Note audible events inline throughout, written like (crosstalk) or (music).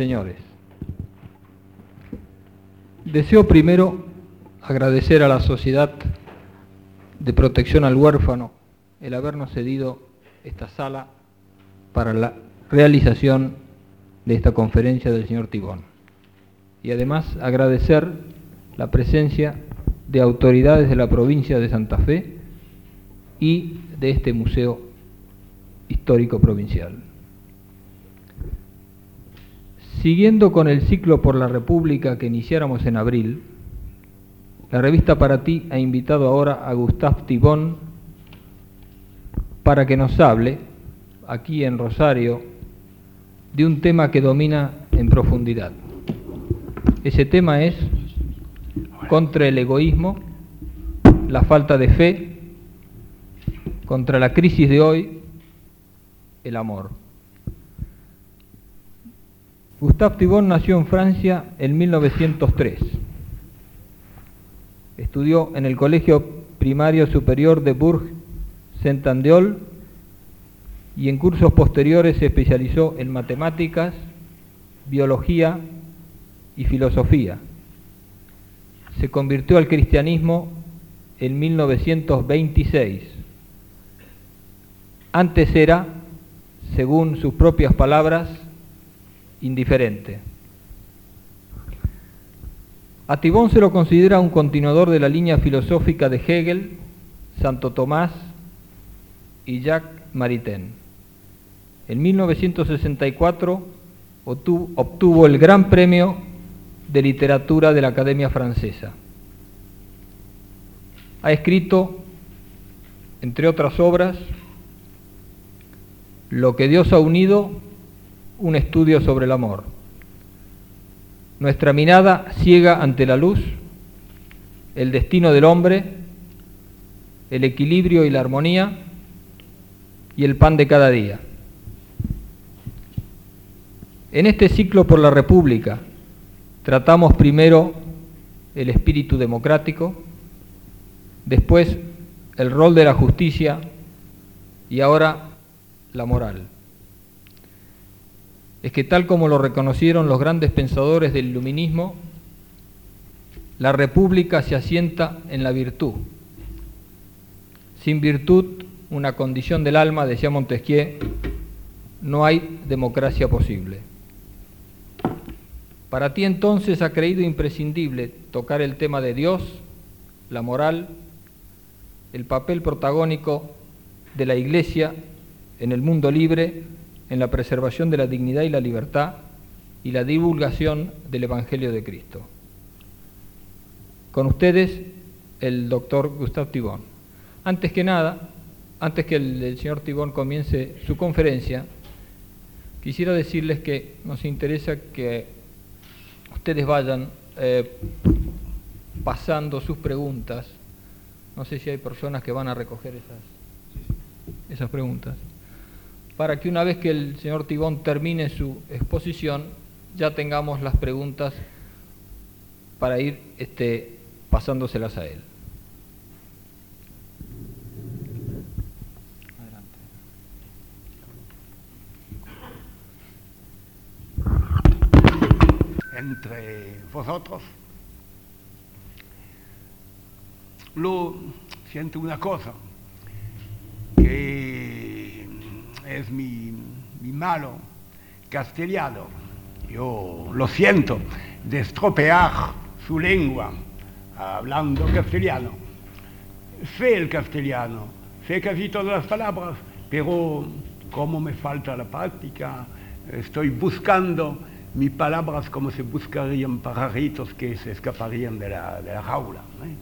Señores, deseo primero agradecer a la Sociedad de Protección al Huérfano el habernos cedido esta sala para la realización de esta conferencia del señor Tibón. Y además agradecer la presencia de autoridades de la provincia de Santa Fe y de este Museo Histórico Provincial. Siguiendo con el ciclo por la República que iniciáramos en abril, la revista Para Ti ha invitado ahora a Gustave Tibón para que nos hable, aquí en Rosario, de un tema que domina en profundidad. Ese tema es contra el egoísmo, la falta de fe, contra la crisis de hoy, el amor. Gustave Thibon nació en Francia en 1903. Estudió en el Colegio Primario Superior de Bourg-Saint-Andéol y en cursos posteriores se especializó en matemáticas, biología y filosofía. Se convirtió al cristianismo en 1926. Antes era, según sus propias palabras, indiferente. A Tibón se lo considera un continuador de la línea filosófica de Hegel, Santo Tomás y Jacques Maritain. En 1964 obtuvo el Gran Premio de Literatura de la Academia Francesa. Ha escrito, entre otras obras, Lo que Dios ha unido, un estudio sobre el amor. Nuestra mirada ciega ante la luz, el destino del hombre, el equilibrio y la armonía y el pan de cada día. En este ciclo por la República tratamos primero el espíritu democrático, después el rol de la justicia y ahora la moral. Es que tal como lo reconocieron los grandes pensadores del iluminismo, la república se asienta en la virtud. Sin virtud, una condición del alma, decía Montesquieu, no hay democracia posible. Para ti entonces ha creído imprescindible tocar el tema de Dios, la moral, el papel protagónico de la Iglesia en el mundo libre, en la preservación de la dignidad y la libertad y la divulgación del Evangelio de Cristo. Con ustedes, el doctor Gustave Tibón. Antes que nada, antes que el, el señor Tibón comience su conferencia, quisiera decirles que nos interesa que ustedes vayan eh, pasando sus preguntas. No sé si hay personas que van a recoger esas, esas preguntas. Para que una vez que el señor Tibón termine su exposición, ya tengamos las preguntas para ir este, pasándoselas a él. entre vosotros, lo siento una cosa, que es mi, mi malo castellano. Yo lo siento de estropear su lengua hablando castellano. Sé el castellano, sé casi todas las palabras, pero como me falta la práctica, estoy buscando mis palabras como se buscarían pajaritos que se escaparían de la, de la jaula. ¿eh?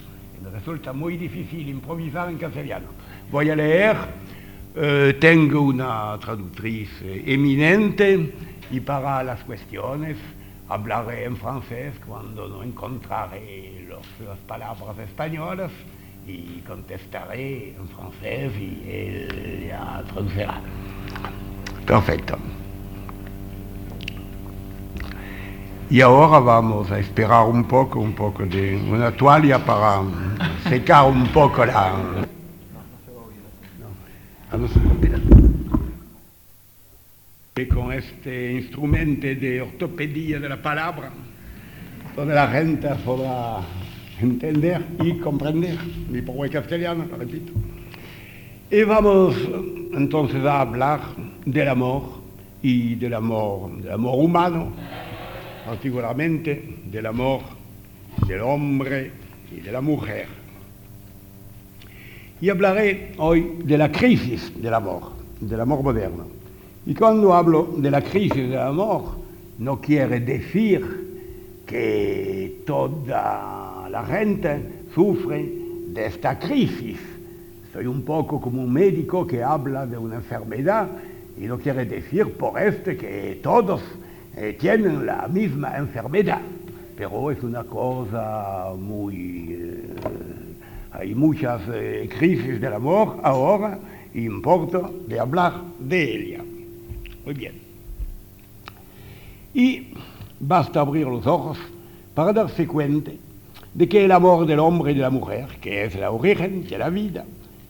Me resulta muy difícil improvisar en castellano. Voy a leer, eh, tengo una traductriz eminente y para las cuestiones hablaré en francés cuando no encontraré los, las palabras españolas y contestaré en francés y él ya traducirá. Perfecto. Y ahora vamos a esperar un poco, un poco de una toalla para secar un poco la... A. Y con este instrumento de ortopedia de la palabra, donde la gente podrá entender y comprender mi pobre castellano, lo repito. Y vamos entonces a hablar del amor y del amor, del amor humano, particularmente del amor del hombre y de la mujer. Y hablaré hoy de la crisis del amor, del amor moderno. Y cuando hablo de la crisis del amor, no quiere decir que toda la gente sufre de esta crisis. Soy un poco como un médico que habla de una enfermedad y no quiere decir por esto que todos eh, tienen la misma enfermedad, pero es una cosa muy... Eh, hay muchas eh, crisis del amor ahora y importa de hablar de ella. Muy bien. Y basta abrir los ojos para darse cuenta de que el amor del hombre y de la mujer, que es el origen de la vida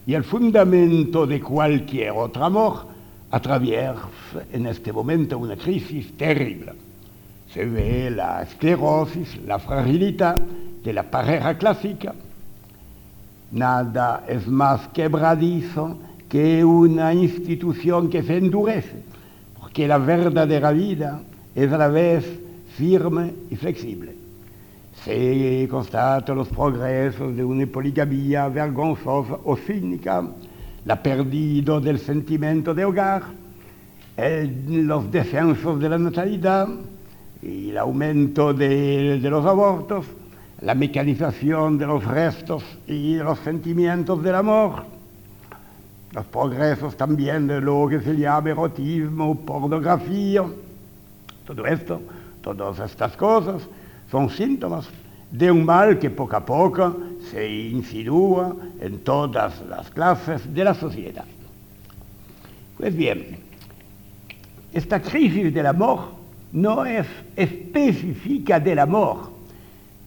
y el fundamento de cualquier otro amor, atraviesa en este momento una crisis terrible. Se ve la esclerosis, la fragilidad de la pareja clásica. Nada es más quebradizo que una institución que se endurece, porque la verdadera vida es a la vez firme y flexible. Se constatan los progresos de una poligamia vergonzosa o cínica, la pérdida del sentimiento de hogar, los descensos de la natalidad y el aumento de los abortos, la mecanización de los restos y los sentimientos del amor, los progresos también de lo que se llama erotismo, pornografía, todo esto, todas estas cosas son síntomas de un mal que poco a poco se insinúa en todas las clases de la sociedad. Pues bien, esta crisis del amor no es específica del amor.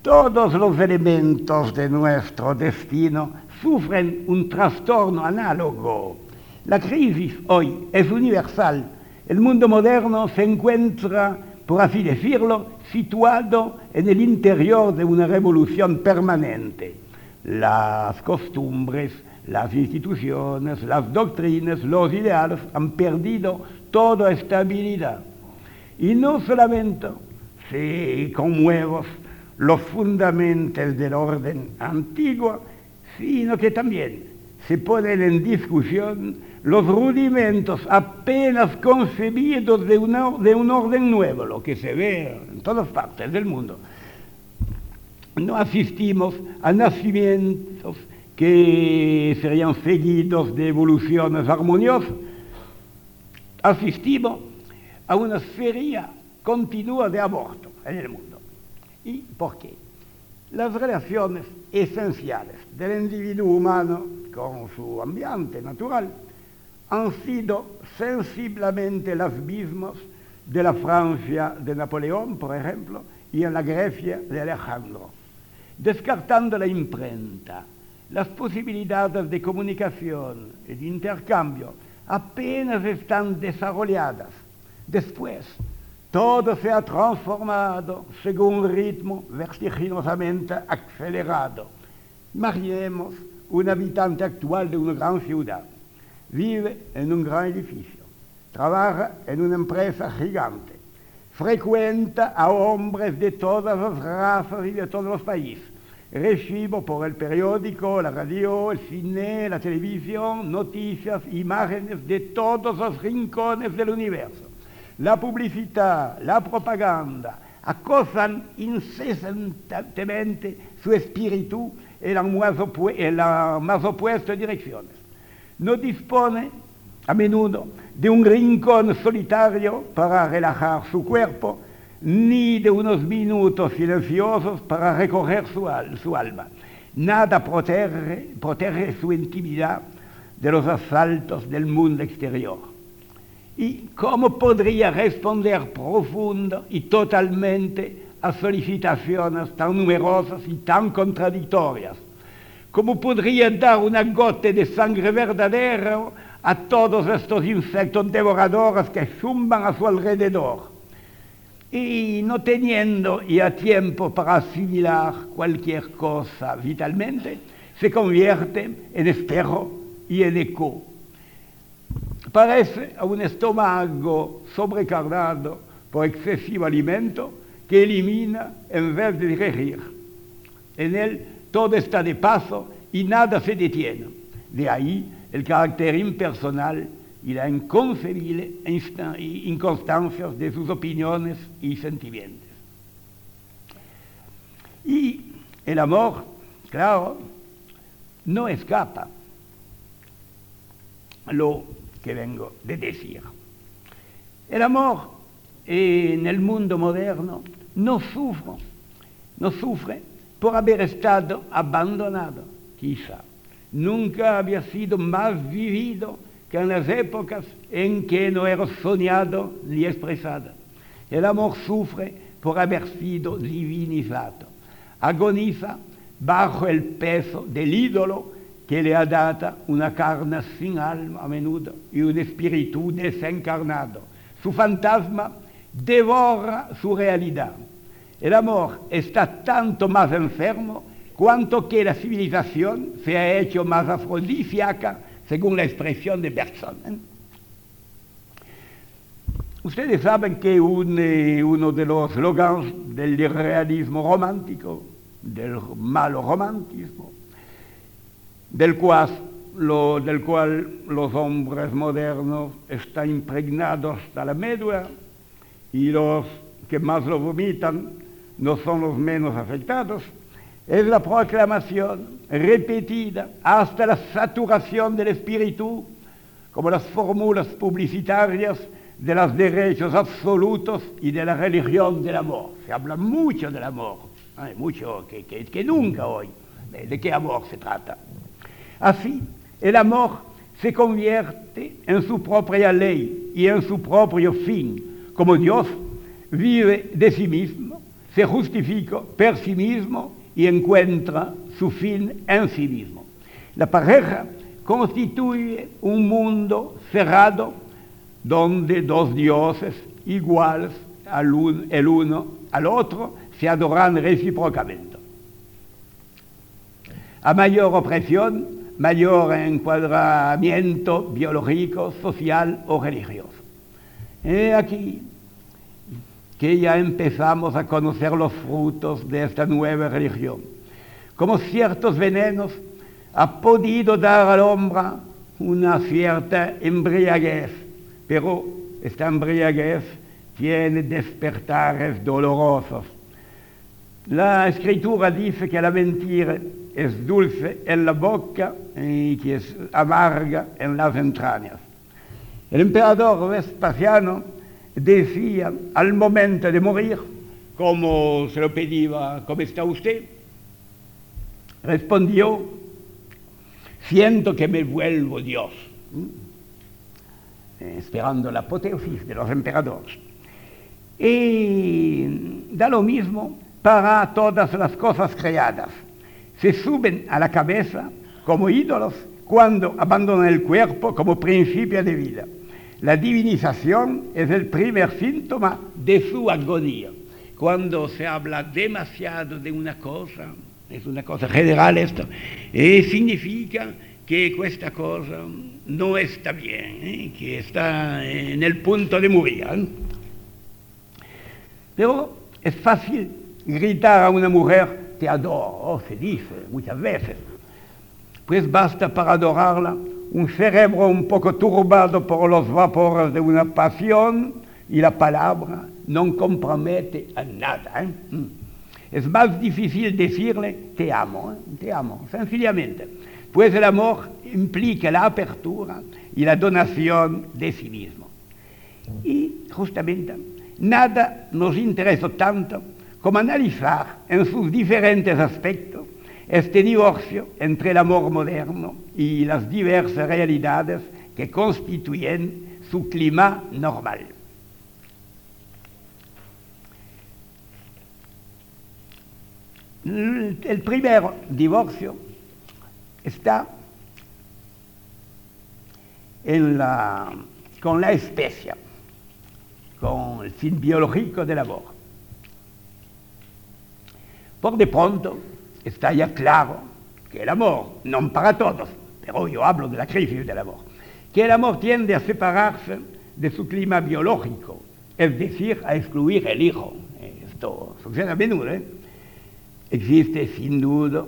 Todos los elementos de nuestro destino sufren un trastorno análogo. La crisis hoy es universal. El mundo moderno se encuentra, por así decirlo, situado en el interior de una revolución permanente. Las costumbres, las instituciones, las doctrinas, los ideales han perdido toda estabilidad. Y no solamente se conmueven los fundamentos del orden antiguo, sino que también se ponen en discusión los rudimentos apenas concebidos de, una, de un orden nuevo, lo que se ve en todas partes del mundo. No asistimos a nacimientos que serían seguidos de evoluciones armoniosas, asistimos a una feria continua de aborto en el mundo. ¿Y por qué? Las relaciones esenciales del individuo humano con su ambiente natural han sido sensiblemente las mismas de la Francia de Napoleón, por ejemplo, y en la Grecia de Alejandro, descartando la imprenta, las posibilidades de comunicación y de intercambio apenas están desarrolladas. Después, todo se ha transformado según un ritmo vertiginosamente acelerado. Imaginemos un habitante actual de una gran ciudad. Vive en un gran edificio, trabaja en una empresa gigante, frecuenta a hombres de todas las razas y de todos los países. Recibo por el periódico, la radio, el cine, la televisión, noticias, imágenes de todos los rincones del universo la publicidad, la propaganda, acosan incesantemente su espíritu en las más, más opuestas direcciones. No dispone a menudo de un rincón solitario para relajar su cuerpo, ni de unos minutos silenciosos para recoger su, alma. Nada protege su intimidad de los asaltos del mundo exterior. ¿Y cómo podría responder profundo y totalmente a solicitaciones tan numerosas y tan contradictorias? ¿Cómo podría dar una gota de sangre verdadera a todos estos insectos devoradores que zumban a su alrededor y no teniendo ya tiempo para asimilar cualquier cosa vitalmente, se convierte en espejo y en eco. Parece a un estómago sobrecargado por excesivo alimento que elimina en vez de digerir. En él todo está de paso y nada se detiene. De ahí el carácter impersonal y la inconcebible inconstancia de sus opiniones y sentimientos. Y el amor, claro, no escapa lo que vengo de decir. El amor en el mundo moderno no sufre, no sufre por haber estado abandonado, quizá. Nunca había sido más vivido que en las épocas en que no era soñado ni expresado. El amor sufre por haber sido divinizado. Agoniza bajo el peso del ídolo que le ha dado una carne sin alma a menudo y un espíritu desencarnado. Su fantasma devora su realidad. El amor está tanto más enfermo cuanto que la civilización se ha hecho más afrodisíaca, según la expresión de Bergson. Ustedes saben que eh, uno de los slogans del realismo romántico, del malo romantismo, del cual, del cual los hombres modernos están impregnados hasta la médula y los que más lo vomitan no son los menos afectados, es la proclamación repetida hasta la saturación del espíritu, como las fórmulas publicitarias de los derechos absolutos y de la religión del amor. Se habla mucho del amor, mucho que, que nunca hoy. ¿De qué amor se trata? Así, el amor se convierte en su propia ley y en su propio fin, como Dios vive de sí mismo se justifica per sí mismo y encuentra su fin en sí mismo. La pareja constituye un mundo cerrado donde dos dioses iguales el uno al otro se adoran recíprocamente. A mayor opresión, mayor encuadramiento biológico, social o religioso. He aquí que ya empezamos a conocer los frutos de esta nueva religión. Como ciertos venenos ha podido dar al hombre una cierta embriaguez, pero esta embriaguez tiene despertares dolorosos. La escritura dice que la mentira es dulce en la boca y que es amarga en las entrañas. El emperador Vespasiano decía al momento de morir, como se lo pedía, ¿cómo está usted? Respondió, siento que me vuelvo Dios, eh, esperando la apoteosis de los emperadores. Y da lo mismo para todas las cosas creadas. Se suben a la cabeza como ídolos cuando abandonan el cuerpo como principio de vida. La divinización es el primer síntoma de su agonía. Cuando se habla demasiado de una cosa, es una cosa general esto, eh, significa que esta cosa no está bien, eh, que está en el punto de morir. Pero es fácil gritar a una mujer, te adoro, se dice muchas veces. Pues basta para adorarla un cerebro un poco turbado por los vapores de una pasión y la palabra no compromete a nada. ¿eh? Mm. Es más difícil decirle te amo, ¿eh? te amo, sencillamente, pues el amor implica la apertura y la donación de sí mismo. Y justamente nada nos interesa tanto como analizar en sus diferentes aspectos este divorcio entre el amor moderno y las diversas realidades que constituyen su clima normal. El primer divorcio está en la, con la especie, con el fin biológico del amor. Por de pronto está ya claro que el amor, no para todos, pero yo hablo de la crisis del amor, que el amor tiende a separarse de su clima biológico, es decir, a excluir el hijo. Esto sucede a menudo. ¿eh? Existe sin duda,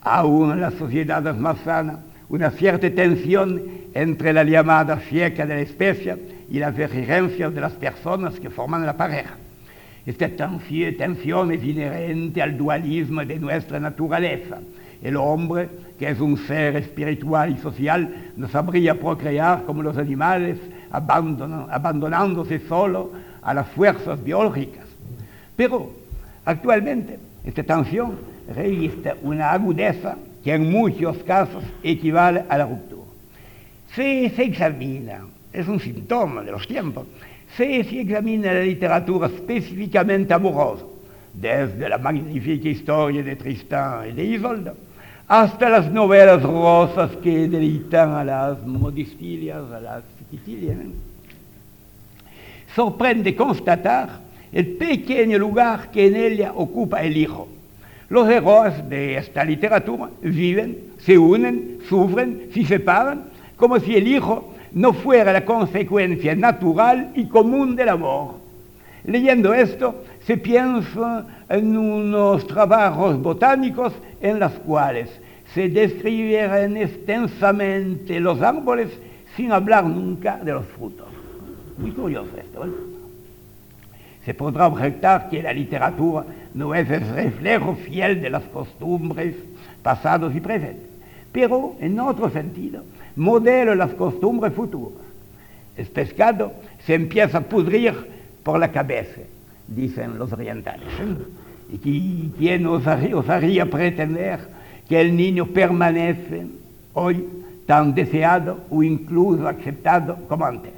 aún en las sociedades más sanas, una cierta tensión entre la llamada fieca de la especie y las exigencias de las personas que forman la pareja. Esta tensión es inherente al dualismo de nuestra naturaleza. El hombre, que es un ser espiritual y social, no sabría procrear como los animales, abandonándose solo a las fuerzas biológicas. Pero actualmente esta tensión registra una agudeza que en muchos casos equivale a la ruptura. Si se examina, es un síntoma de los tiempos, si se examina la literatura específicamente amorosa, desde la magnífica historia de Tristán y de Isolda, hasta las novelas rosas que deleitan a las modistilias, a las chiquitilias, sorprende constatar el pequeño lugar que en ella ocupa el hijo. Los héroes de esta literatura viven, se unen, sufren, se separan, como si el hijo no fuera la consecuencia natural y común del amor. Leyendo esto, se piensa en unos trabajos botánicos en los cuales se describieran extensamente los árboles sin hablar nunca de los frutos. Muy curioso esto. ¿eh? Se podrá objetar que la literatura no es el reflejo fiel de las costumbres pasados y presentes, pero en otro sentido, modela las costumbres futuras. El pescado se empieza a pudrir por la cabeza, dicen los orientales. ¿eh? ¿Y quién osaría, osaría pretender que el niño permanece hoy tan deseado o incluso aceptado como antes?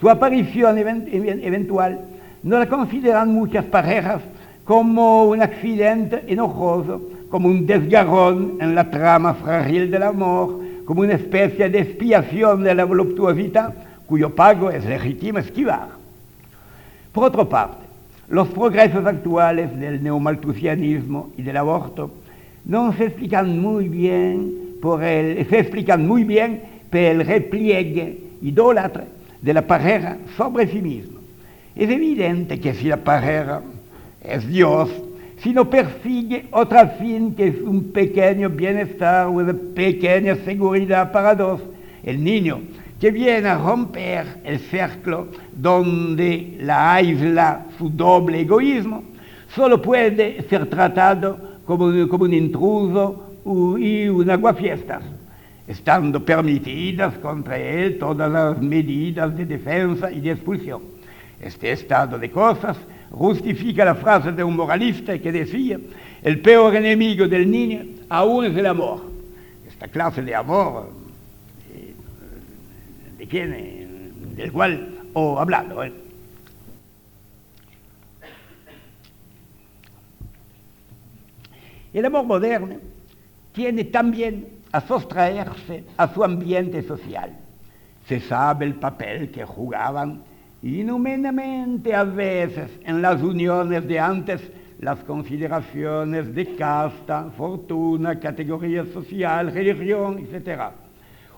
Su aparición eventual no la consideran muchas parejas como un accidente enojoso, como un desgarrón en la trama frágil del amor, como una especie de expiación de la voluptuosidad cuyo pago es legítimo esquivar. Por otra parte, los progresos actuales del neomalthusianismo y del aborto no se explican muy bien por el, se explican muy bien por el repliegue idólatra de la pareja sobre sí mismo. Es evidente que si la pareja es Dios, si no persigue otra fin que es un pequeño bienestar, una pequeña seguridad para dos, el niño que viene a romper el cerco donde la aísla su doble egoísmo, solo puede ser tratado como, como un intruso y un aguafiestas estando permitidas contra él todas las medidas de defensa y de expulsión. Este estado de cosas justifica la frase de un moralista que decía, el peor enemigo del niño aún es el amor. Esta clase de amor, eh, de quién, del cual he hablado. ¿eh? El amor moderno tiene también a sostraerse a su ambiente social. Se sabe el papel que jugaban inhumanamente a veces en las uniones de antes las consideraciones de casta, fortuna, categoría social, religión, etc.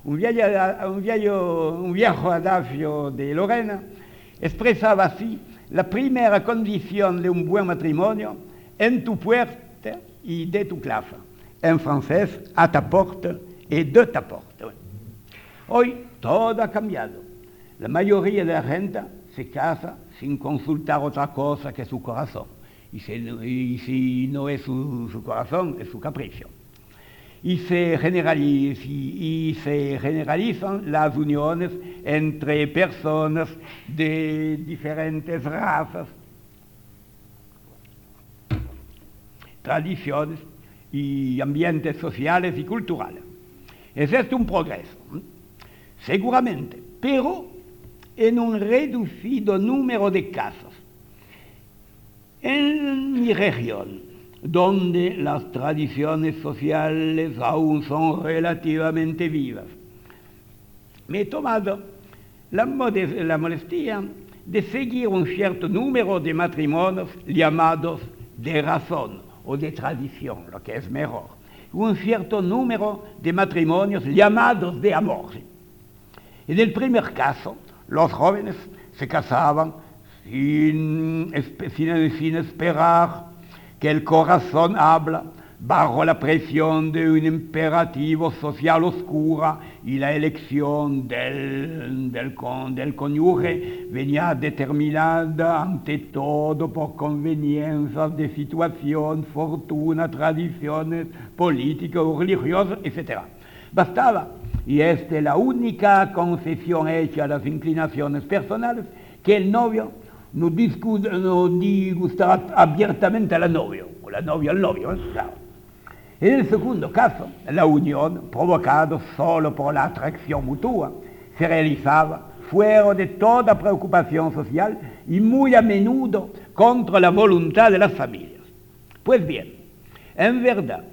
Un viejo, adagio de Lorena expresaba así la primera condición de un buen matrimonio en tu puerta y de tu clase en francés, a ta porte et de ta porte. Hoy todo ha cambiado. La mayoría de la gente se casa sin consultar otra cosa que su corazón. Y si, no es su, corazón, es su capricho. Y se, y, se generalizan las uniones entre personas de diferentes razas, tradiciones y ambientes sociales y culturales. Es este un progreso, seguramente, pero en un reducido número de casos. En mi región, donde las tradiciones sociales aún son relativamente vivas, me he tomado la, la molestia de seguir un cierto número de matrimonios llamados de razón o de tradición, lo que es mejor. Un cierto número de matrimonios llamados de amor. En el primer caso, los jóvenes se casaban sin, sin, esperar que el corazón habla, bajo la presión de un imperativo social oscura y la elección del, del, del cónyuge venía determinada ante todo por conveniencias de situación, fortuna, tradiciones políticas o religiosas, etc. Bastaba, y esta es la única concesión hecha a las inclinaciones personales, que el novio no, no disgustara abiertamente a la novia, o la novia al novio, ¿eh? en el segundo caso, la unión, provocada solo por la atracción mutua, se realizaba fuera de toda preocupación social y muy a menudo contra la voluntad de las familias. Pues bien, en verdad,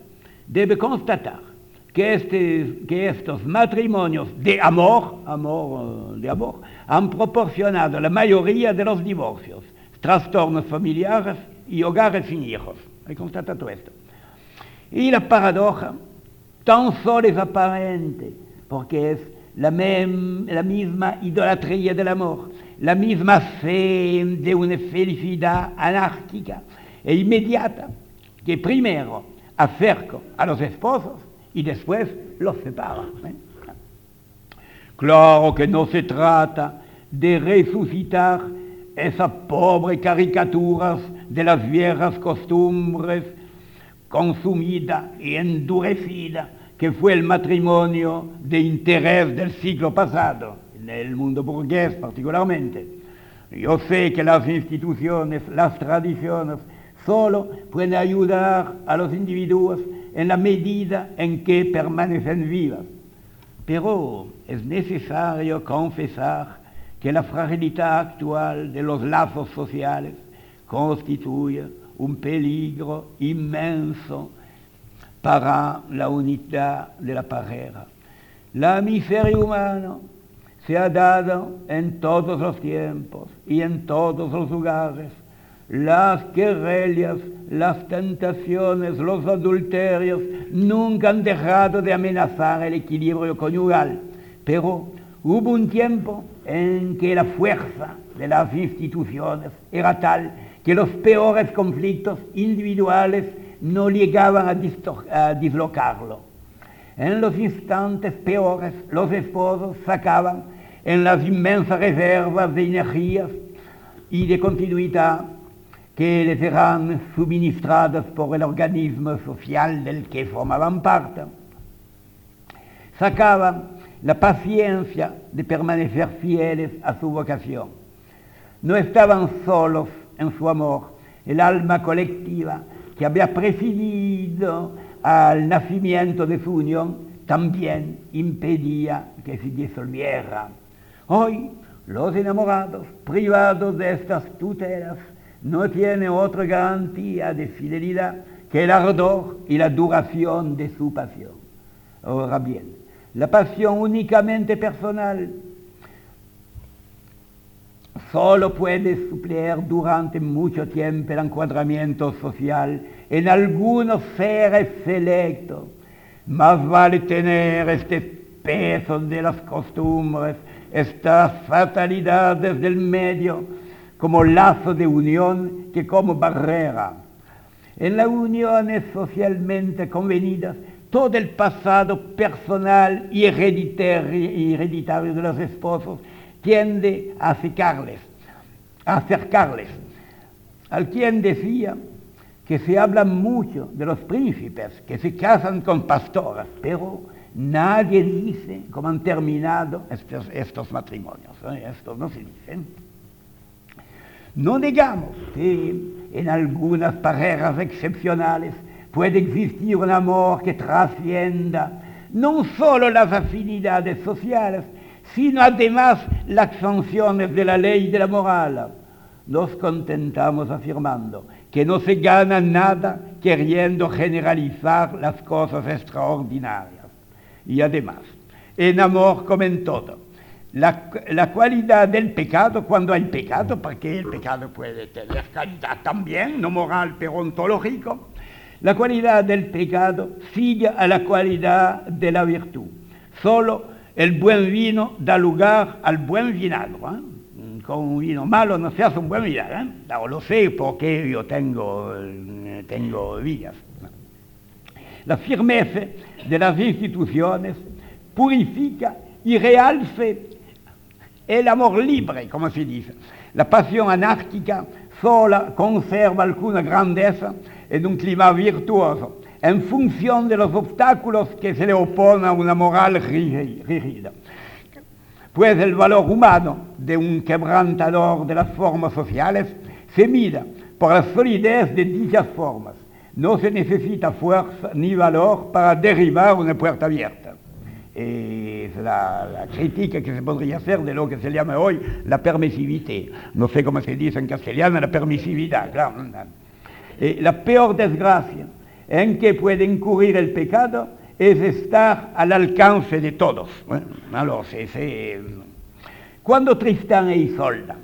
debe constatar que, este, que estos matrimonios de amor, amor, de amor, han proporcionado la mayoría de los divorcios, trastornos familiares y hogares sin hijos. He constatado esto. Y la paradoja tan solo es aparente, porque es la, la misma idolatría del amor, la misma fe de una felicidad anárquica e inmediata que primero acerca a los esposos y después los separa. ¿eh? Claro que no se trata de resucitar esas pobres caricaturas de las viejas costumbres consumida y endurecida que fue el matrimonio de interés del siglo pasado, en el mundo burgués particularmente. Yo sé que las instituciones, las tradiciones, solo pueden ayudar a los individuos en la medida en que permanecen vivas. Pero es necesario confesar que la fragilidad actual de los lazos sociales constituye un peligro inmenso para la unidad de la pareja. La miseria humana se ha dado en todos los tiempos y en todos los lugares. Las querellas, las tentaciones, los adulterios nunca han dejado de amenazar el equilibrio conyugal, pero hubo un tiempo en que la fuerza de las instituciones era tal que los peores conflictos individuales no llegaban a, dislocarlo. En los instantes peores, los esposos sacaban en las inmensas reservas de energías y de continuidad que les eran suministradas por el organismo social del que formaban parte, sacaban la paciencia de permanecer fieles a su vocación. No estaban solos en su amor, el alma colectiva que había presidido al nacimiento de su unión también impedía que se disolviera. Hoy los enamorados, privados de estas tutelas, no tienen otra garantía de fidelidad que el ardor y la duración de su pasión. Ahora bien, la pasión únicamente personal solo puede suplir durante mucho tiempo el encuadramiento social en algunos seres selectos. Más vale tener este peso de las costumbres, estas fatalidades del medio como lazo de unión que como barrera. En las uniones socialmente convenidas, todo el pasado personal y hereditario de los esposos tiende a acercarles, a acercarles. Al quien decía que se habla mucho de los príncipes que se casan con pastoras, pero nadie dice cómo han terminado estos, matrimonios. ¿eh? Estos no se dicen. No digamos que en algunas parejas excepcionales puede existir un amor que trascienda no solo las afinidades sociales, sino además las sanciones de la ley y de la moral. Nos contentamos afirmando que no se gana nada queriendo generalizar las cosas extraordinarias. Y además, en amor como en todo. La, la, cualidad del pecado, cuando hay pecado, porque el pecado puede tener calidad también, no moral pero ontológico, la cualidad del pecado sigue a la cualidad de la virtud. Solo el buen vino da lugar al buen vinagre. ¿eh? Con un vino malo no se hace un buen vinagre. ¿eh? lo sé porque yo tengo, eh, tengo vidas. La firmeza de las instituciones purifica y realce el amor libre, como se dice. La pasión anárquica sola conserva alguna grandeza en un clima virtuoso, en función de los obstáculos que se le oponen a una moral rígida. Pues el valor humano de un quebrantador de las formas sociales se mide por la solidez de dichas formas. No se necesita fuerza ni valor para derribar una puerta abierta. Es la, la, crítica que se podría hacer de lo que se llama hoy la permisividad. No sé cómo se dice en castellano la permisividad, claro. Eh, la peor desgracia en que puede incurrir el pecado es estar al alcance de todos. Bueno, alors, Cuando Tristán e Isolda,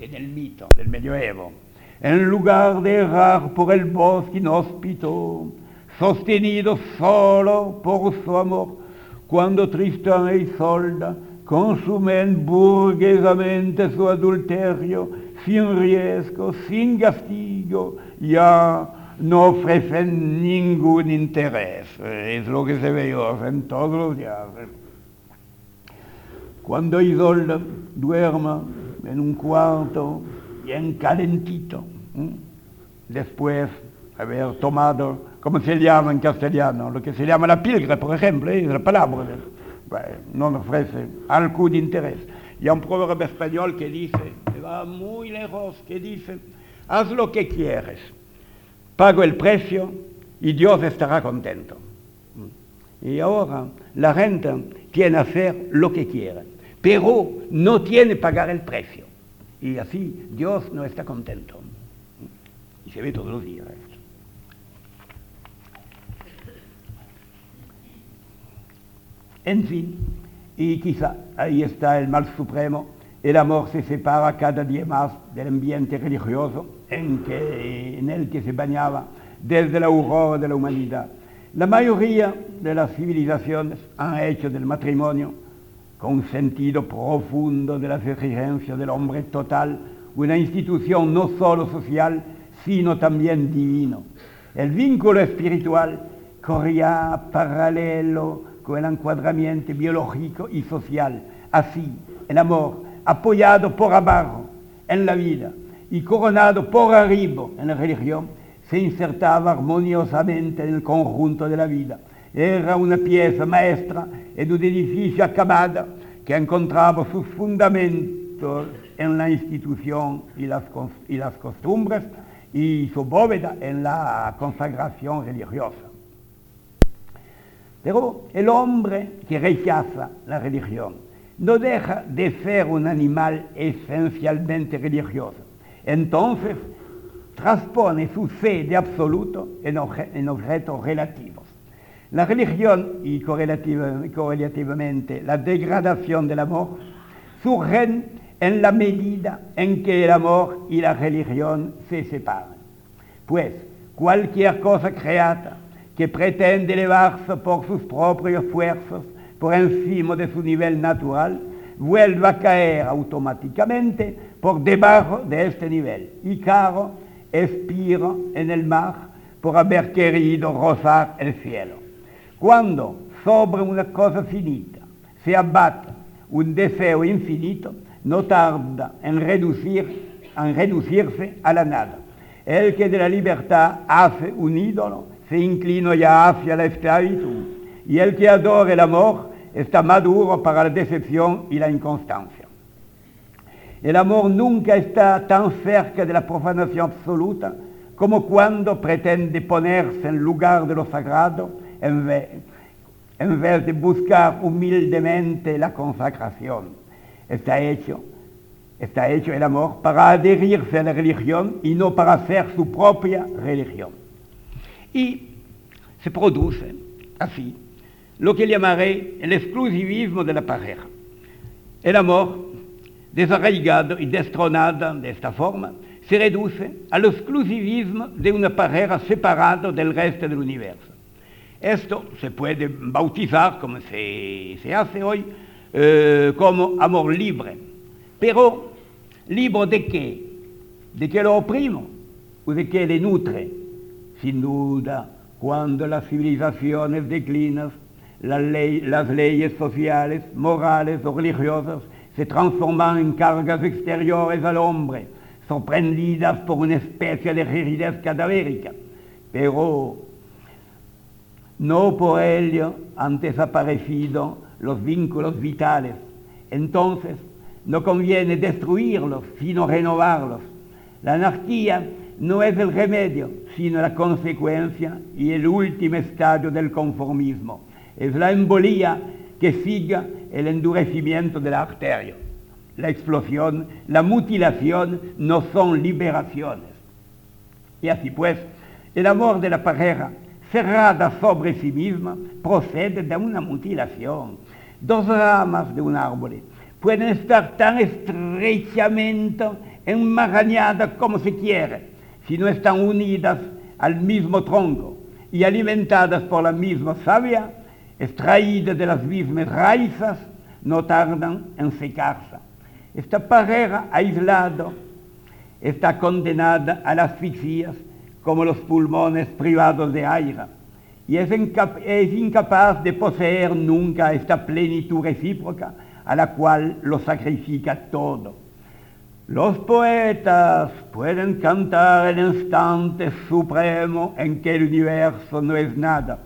en el mito del medioevo, en lugar de errar por el bosque inhóspito, sostenido solo por su amor, cuando Tristán e Isolda consumen burguesamente su adulterio, sin riesgo, sin castigo, ya no ofrecen ningún interés. Es lo que se ve en todos los días. Cuando Isolda duerma en un cuarto bien calentito, después de haber tomado, como se llama en castellano, lo que se llama la pilgra, por ejemplo, es la palabra, no ofrece algún interés. Y hay un proverbio español que dice, que va muy lejos, que dice, haz lo que quieres, pago el precio y Dios estará contento. Y ahora la gente tiene que hacer lo que quiere, pero no tiene pagar el precio. Y así Dios no está contento. Y se ve todos los días esto. En fin, y quizá ahí está el mal supremo, el amor se separa cada día más del ambiente religioso en, el que se bañaba desde la aurora de la humanidad. La mayoría de las civilizaciones han hecho del matrimonio, con un sentido profundo de las exigencias del hombre total, una institución no solo social, sino también divino. El vínculo espiritual corría paralelo con el encuadramiento biológico y social. Así, el amor, apoyado por abajo en la vida y coronado por arriba en la religión, se insertaba armoniosamente en el conjunto de la vida. Era una pieza maestra en un edificio acabado que encontraba sus fundamentos en la institución y las costumbres y su bóveda en la consagración religiosa. Pero el hombre que rechaza la religión no deja de ser un animal esencialmente religioso. Entonces, transpone su fe de absoluto en, objetos relativos. La religión y correlativamente la degradación del amor surgen en la medida en que el amor y la religión se separan. Pues cualquier cosa creada que pretende elevarse por sus propios esfuerzos por encima de su nivel natural, vuelve a caer automáticamente por debajo de este nivel. Y Caro expira en el mar por haber querido rozar el cielo. Cuando sobre una cosa finita se abate un deseo infinito, no tarda en, reducir, en reducirse a la nada. El que de la libertad hace un ídolo se inclina ya hacia la esclavitud. Y el que adora el amor está maduro para la decepción y la inconstancia. El amor nunca está tan cerca de la profanación absoluta como cuando pretende ponerse en lugar de lo sagrado en vez, en vez de buscar humildemente la consagración. Está hecho, está hecho el amor para adherirse a la religión y no para hacer su propia religión. Y se produce así lo que llamaré el exclusivismo de la pareja. El amor, desarraigado y destronado de esta forma, se reduce al exclusivismo de una pareja separada del resto del universo. Esto se puede bautizar, como se, se hace hoy, eh, como amor libre. Pero, ¿libre de qué? ¿De qué lo oprimo? ¿O de qué le nutre? Sin duda, cuando las civilizaciones declinan, las, ley, las leyes sociales, morales o religiosas se transforman en cargas exteriores al hombre, sorprendidas por una especie de rigidez cadavérica. Pero no por ello han desaparecido los vínculos vitales. Entonces, no conviene destruirlos, sino renovarlos. La anarquía no es el remedio, sino la consecuencia y el último estadio del conformismo. Es la embolía que sigue el endurecimiento de la arteria. La explosión, la mutilación no son liberaciones. Y así pues, el amor de la pareja cerrada sobre sí misma procede de una mutilación. Dos ramas de un árbol pueden estar tan estrechamente enmarañadas como se quiere, si no están unidas al mismo tronco y alimentadas por la misma savia, extraídas de las mismas raíces, no tardan en secarse. Esta pareja aislada está condenada a las asfixias como los pulmones privados de aire y es, es incapaz de poseer nunca esta plenitud recíproca a la cual lo sacrifica todo. Los poetas pueden cantar el instante supremo en que el universo no es nada,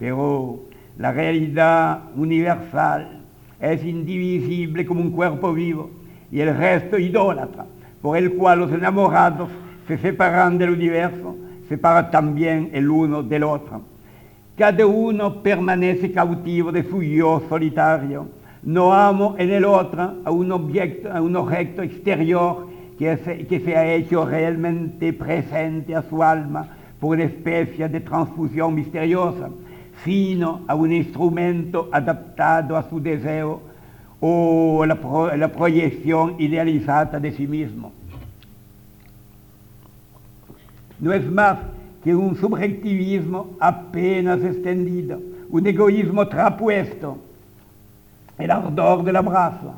pero la realidad universal es indivisible como un cuerpo vivo y el resto idólatra, por el cual los enamorados se separan del universo, separa también el uno del otro. Cada uno permanece cautivo de su yo solitario. No amo en el otro a un, objeto, a un objeto exterior que se, ha hecho realmente presente a su alma por una especie de transfusión misteriosa, sino a un instrumento adaptado a su deseo o la, la proyección idealizada de sí mismo. No es más que un subjetivismo apenas extendido, un egoísmo trapuesto, el ardor del abrazo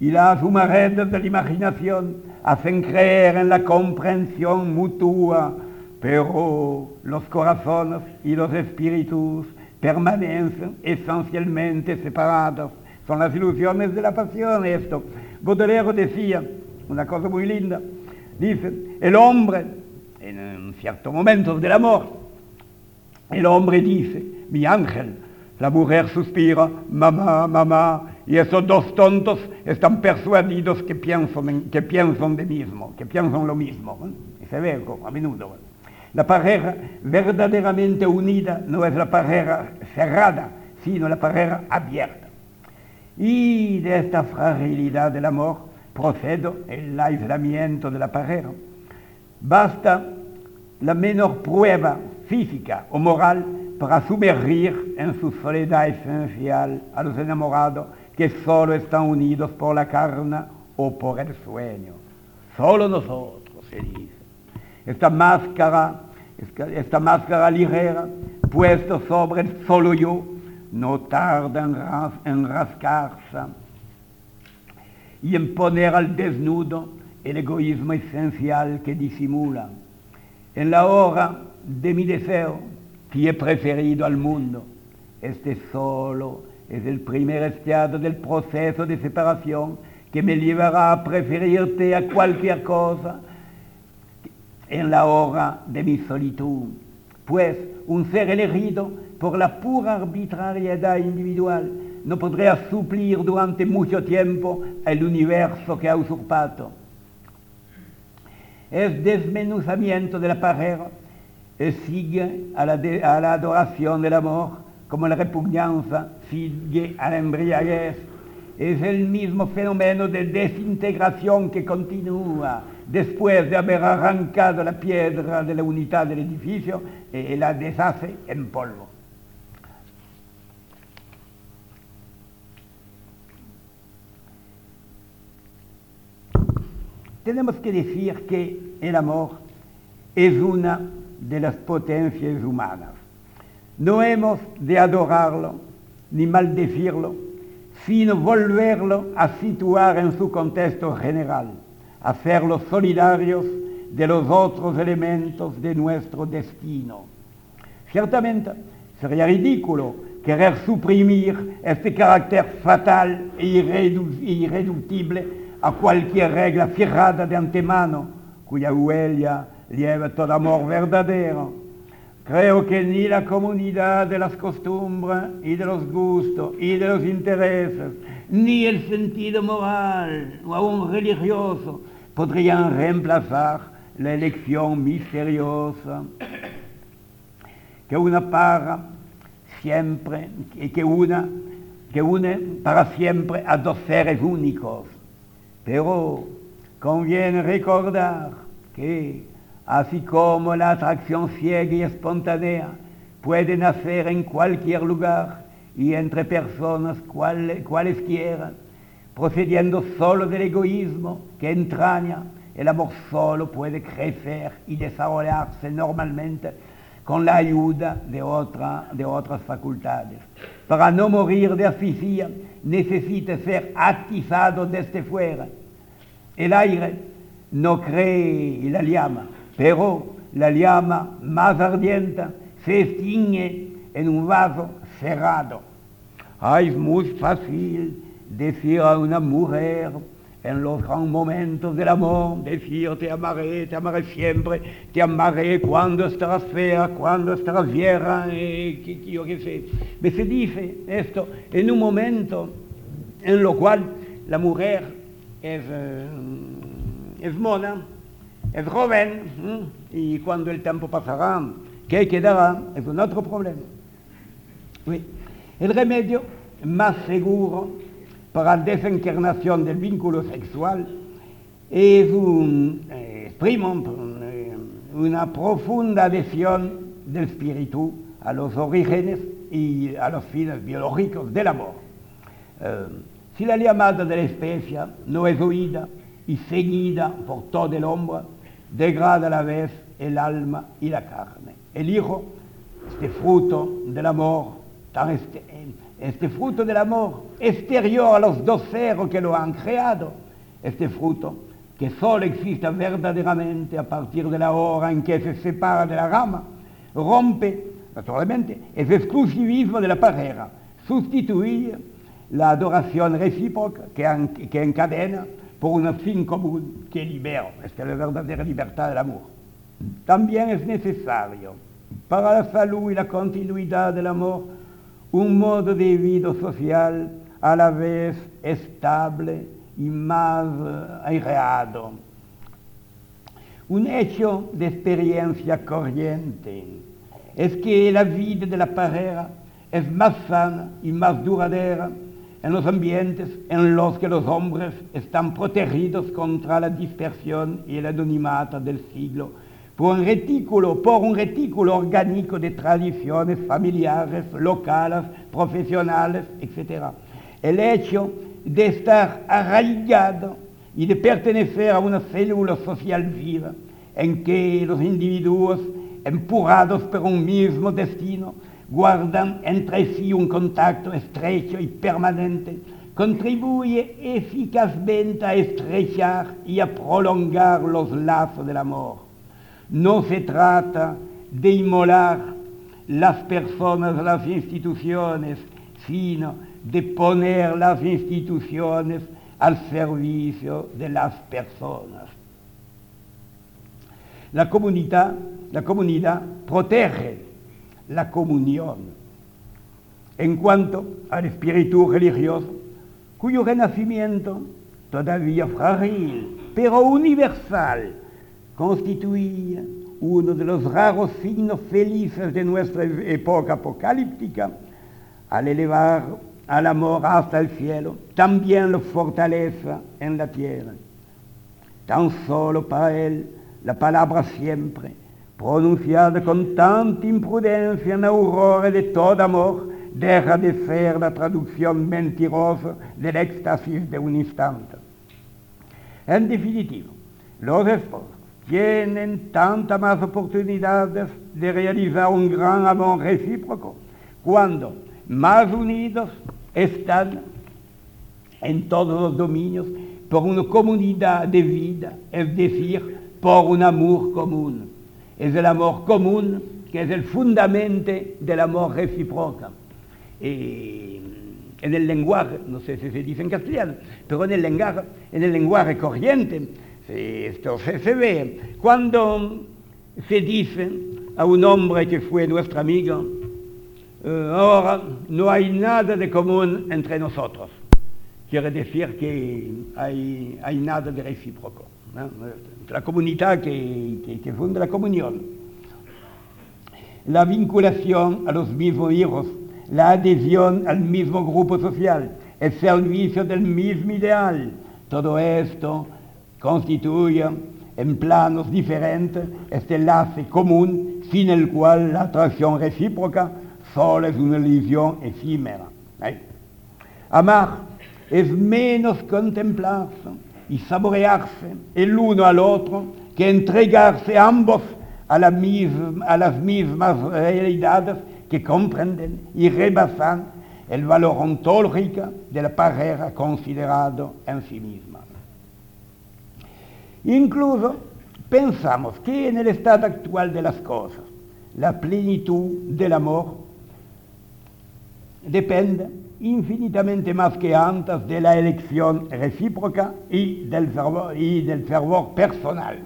y las humaredas de la imaginación hacen creer en la comprensión mutua, pero los corazones y los espíritus permanecen esencialmente separados. Son las ilusiones de la pasión esto. Baudelaire decía una cosa muy linda. Dice, el hombre en ciertos momentos del amor, el hombre dice, mi ángel, la mujer suspira, mamá, mamá, y esos dos tontos están persuadidos que piensan, que piensan de mismo, que piensan lo mismo. ¿eh? Ve a menudo. La pareja verdaderamente unida no es la pareja cerrada, sino la pareja abierta. Y de esta fragilidad del amor procede el aislamiento de la pareja. Basta la menor prueba física o moral para sumergir en su soledad esencial a los enamorados que solo están unidos por la carne o por el sueño. Solo nosotros, se dice. Esta máscara, esta máscara ligera, puesta sobre el solo yo, no tarda en, ras, en rascarse y en poner al desnudo el egoísmo esencial que disimula en la hora de mi deseo, que preferido al mundo. Este solo es el primer estado del proceso de separación que me llevará a preferirte a cualquier cosa en la hora de mi solitud. Pues un ser elegido por la pura arbitrariedad individual no podría suplir durante mucho tiempo el universo que ha usurpado es desmenuzamiento de la pareja, sigue a la, de, la adoración del amor, como la repugnancia sigue a la embriaguez. Es el mismo fenómeno de desintegración que continúa después de haber arrancado la piedra de la unidad del edificio y la deshace en polvo. Tenemos que decir que el amor es una de las potencias humanas. No hemos de adorarlo ni maldecirlo, sino volverlo a situar en su contexto general, hacerlo solidarios de los otros elementos de nuestro destino. Ciertamente, sería ridículo querer suprimir este carácter fatal e irreductible a cualquier regla fijada de antemano, cuya huella lleva todo amor verdadero. Creo que ni la comunidad de las costumbres y de los gustos y de los intereses, ni el sentido moral o aún religioso podrían reemplazar la elección misteriosa que una para siempre, que una que une para siempre a dos seres únicos. Pero conviene recordar que así como la atracción ciega y espontánea puede nacer en cualquier lugar y entre personas cuales quieran, procediendo solo del egoísmo que entraña el amor solo puede crecer y desarrollarse normalmente con la ayuda de, de otras facultades. Para no morir de asfixia necesita ser atizado desde fuera. El aire no cree la llama, pero la llama más ardiente se extingue en un vaso cerrado. es muy fácil decir a una mujer, en los grandes momentos del amor, decir te amaré, te amaré siempre, te amaré cuando estarás fea, cuando estarás vieja, eh, que, yo qué sé. Me se dice esto en un momento en lo cual la mujer es, eh, es mona, es joven, y cuando el tiempo pasará, ¿qué quedará? Es un otro problema. El remedio más seguro para la desencarnación del vínculo sexual es un, eh, eh, una profunda adhesión del espíritu a los orígenes y a los fines biológicos del amor. Eh, si la llamada de la especie no es oída y seguida por todo el hombre, degrada a la vez el alma y la carne. El Hijo, este fruto del amor este, este fruto del amor exterior a los dos ceros que lo han creado, este fruto que solo existe verdaderamente a partir de la hora en que se separa de la rama, rompe, naturalmente, el exclusivismo de la pareja, sustituye la adoración recíproca que, que encadena por un fin común que libera, es la verdadera libertad del amor. También es necesario para la salud y la continuidad del amor un modo de vida social a la vez estable y más aireado. Un hecho de experiencia corriente es que la vida de la pareja es más sana y más duradera en los ambientes en los que los hombres están protegidos contra la dispersión y el anonimato del siglo por un retículo, por un retículo orgánico de tradiciones familiares, locales, profesionales, etc. El hecho de estar arraigado y de pertenecer a una célula social viva en que los individuos, empujados por un mismo destino, guardan entre sí un contacto estrecho y permanente, contribuye eficazmente a estrechar y a prolongar los lazos del amor. No se trata de inmolar las personas, las instituciones, sino de poner las instituciones al servicio de las personas. La comunidad, la comunidad protege la comunión en cuanto al espíritu religioso, cuyo renacimiento, todavía frágil, pero universal, constituía uno de los raros signos felices de nuestra época apocalíptica, al elevar al amor hasta el cielo, también lo fortaleza en la tierra. Tan solo para él la palabra siempre, pronunciada con tanta imprudencia en la aurora de todo amor, deja de ser la traducción mentirosa del éxtasis de un instante. En definitivo, los esposos tienen tantas más oportunidades de realizar un gran amor recíproco cuando más unidos están en todos los dominios por una comunidad de vida, es decir, por un amor común. Es el amor común que es el fundamento del amor recíproco. Y en el lenguaje, no sé si se dice en castellano, pero en el lenguaje, en el lenguaje corriente, esto se, ve cuando se dice a un hombre que fue nuestro amigo, eh, ahora no hay nada de común entre nosotros. Quiere decir que hay, nada de recíproco. La comunidad que, que, funda la comunión. La vinculación a los mismos hijos, la adhesión al mismo grupo social, el servicio del mismo ideal. Todo esto constituye en planos diferentes este enlace común sin el cual la atracción recíproca solo es una ilusión efímera. ¿eh? Amar es menos contemplarse y saborearse el uno al otro que entregarse ambos a, las mismas realidades que comprenden y rebasan el valor ontológico de la pareja considerado en sí misma. Incluso pensamos que en el estado actual de las cosas, la plenitud del amor depende infinitamente más que antes de la elección recíproca y del fervor, y del fervor personal.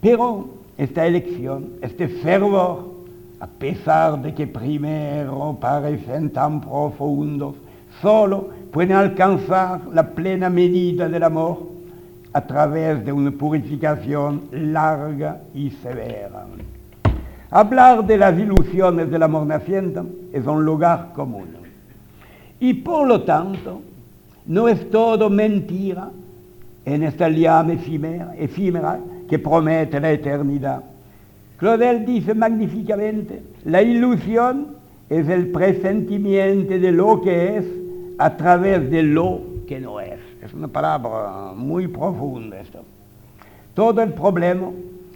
Pero esta elección, este fervor, a pesar de que primero parecen tan profundos, solo pueden alcanzar la plena medida del amor a través de una purificación larga y severa. Hablar de las ilusiones del amor naciente es un lugar común. Y por lo tanto, no es todo mentira en esta llama efímera, efímera que promete la eternidad. Claudel dice magníficamente, la ilusión es el presentimiento de lo que es a través de lo que no es. Es una palabra muy profunda esto. Todo el problema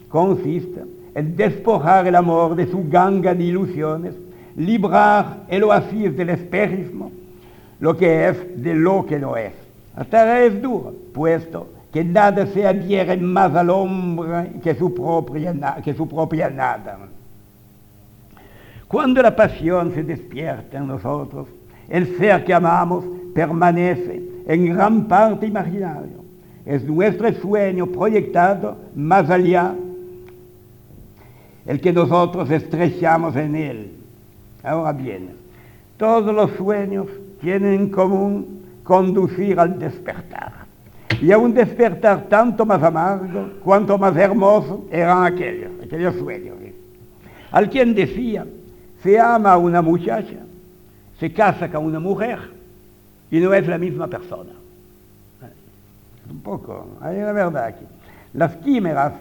consiste en despojar el amor de su ganga de ilusiones, librar el oasis del espejismo, lo que es de lo que no es. La tarea es dura, puesto que nada se adhiere más al hombre que su propia, que su propia nada. Cuando la pasión se despierta en nosotros, el ser que amamos permanece en gran parte imaginario. Es nuestro sueño proyectado más allá, el que nosotros estrechamos en él. Ahora bien, todos los sueños tienen en común conducir al despertar. Y a un despertar tanto más amargo cuanto más hermoso eran aquellos, aquellos sueños. Al quien decía, se ama a una muchacha, se casa con una mujer y no es la misma persona. Un poco, hay una verdad aquí. Las quimeras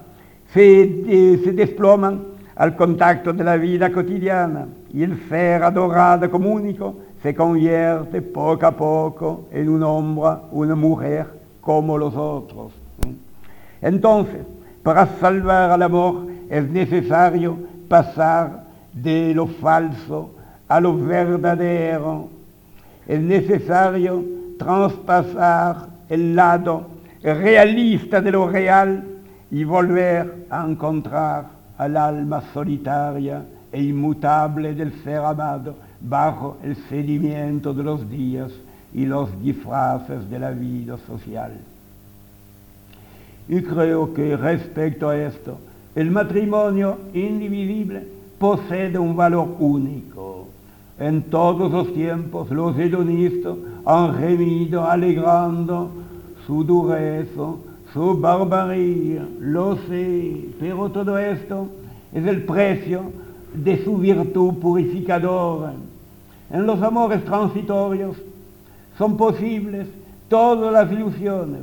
se, se desploman al contacto de la vida cotidiana y el ser adorado como único se convierte poco a poco en un hombre, una mujer como los otros. Entonces, para salvar al amor es necesario pasar de lo falso a lo verdadero. Es necesario traspasar el lado realista de lo real y volver a encontrar al alma solitaria e inmutable del ser amado bajo el sedimento de los días y los disfraces de la vida social. Y creo que respecto a esto, el matrimonio indivisible posee un valor único. En todos los tiempos los hedonistas han gemido alegrando su dureza, su barbarie, lo sé, pero todo esto es el precio de su virtud purificadora. En los amores transitorios son posibles todas las ilusiones,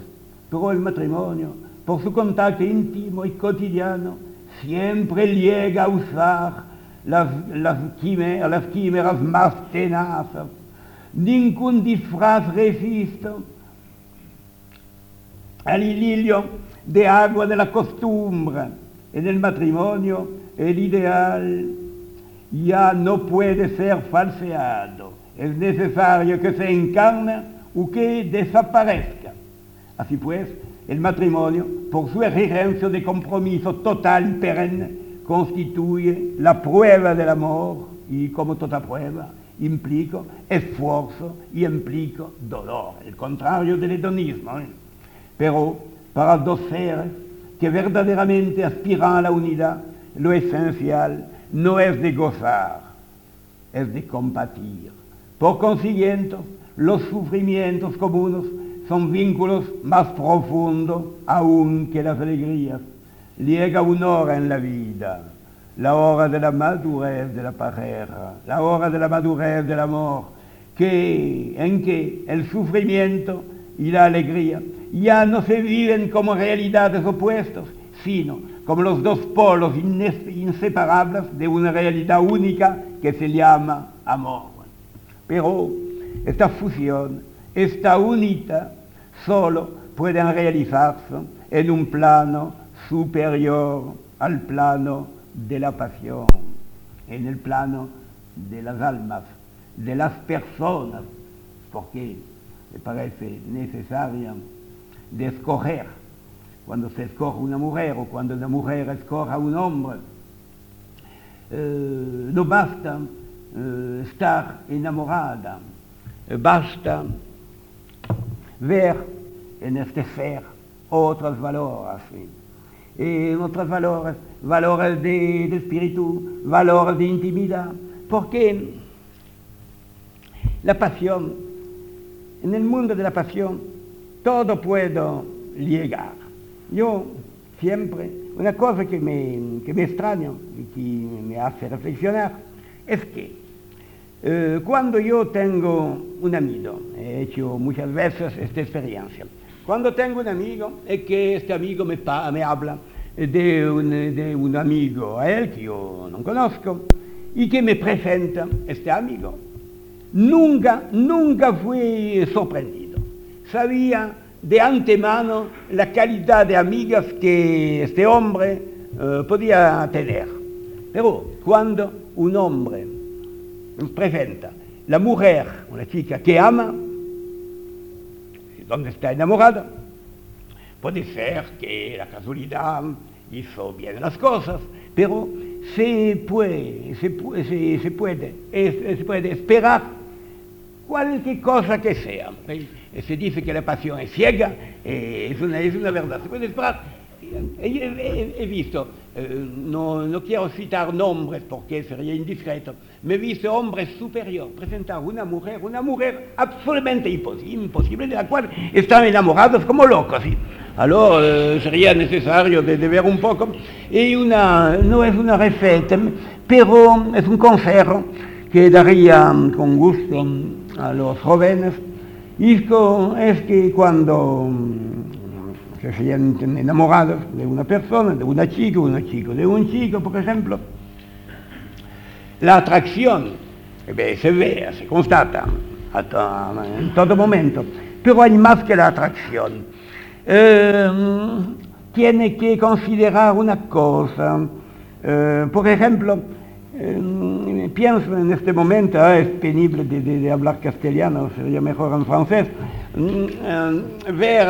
pero el matrimonio, por su contacto íntimo y cotidiano, siempre llega a usar las, las, quimeras, quimeras más tenaces. Ningún disfraz resiste al idilio de agua de la costumbre. En el matrimonio el ideal ya no puede ser falseado. Es necesario que se encarne o que desaparezca. Así pues, el matrimonio, por su exigencia de compromiso total y perenne, constituye la prueba del amor y como toda prueba implica esfuerzo y implica dolor, el contrario del hedonismo. ¿eh? Pero para dos seres que verdaderamente aspiran a la unidad, lo esencial no es de gozar, es de compartir. Por consiguiente, los sufrimientos comunes son vínculos más profundos aún que las alegrías. Llega una hora en la vida, la hora de la madurez de la pareja, la hora de la madurez del amor, que, en que el sufrimiento y la alegría ya no se viven como realidades opuestas, sino como los dos polos inseparables de una realidad única que se llama amor. Pero esta fusión, esta unidad, solo pueden realizarse en un plano superior al plano de la pasión, en el plano de las almas, de las personas, porque me parece necesario de escoger, cuando se escoge una mujer o cuando una mujer escoge a un hombre, eh, no basta eh, estar enamorada, basta ver en este ser otros valores, eh, otros valores, valores de, de, espíritu, valores de intimidad, porque la pasión, en el mundo de la pasión, todo puedo llegar. Yo siempre, una cosa que me, que me extraña y que me hace reflexionar es que eh, cuando yo tengo un amigo, he hecho muchas veces esta experiencia, cuando tengo un amigo es que este amigo me, me habla de de un amigo a él que yo no conozco y que me presenta este amigo. Nunca, nunca fui sorprendido. Sabía de antemano la calidad de amigas que este hombre eh, podía tener. Pero cuando un hombre presenta la mujer, una chica que ama, donde está enamorada, puede ser que la casualidad hizo bien las cosas, pero se puede, se, puede, se puede esperar cualquier cosa que sea. Se dice que la pasión es ciega, eh, es, una, verdad. Se puede esperar. He, he, he visto, eh, no, quiero citar nombres porque sería indiscreto, me he visto hombres superiores presentar una mujer, una mujer absolutamente imposible, de la cual están enamorados como locos. ¿sí? Alors eh, sería necesario de, ver un poco. Y una, no es una receta, pero es un consejo que daría con gusto a los jóvenes y es que cuando se hayan enamorados de una persona, de una chica, una chico, de un chico, por ejemplo, la atracción se ve, se constata en todo momento, pero hay más que la atracción. Eh, tiene que considerar una cosa, eh, por ejemplo, eh, pienso en este momento, ah, es penible de, hablar castellano, sería mejor en francés, eh, ver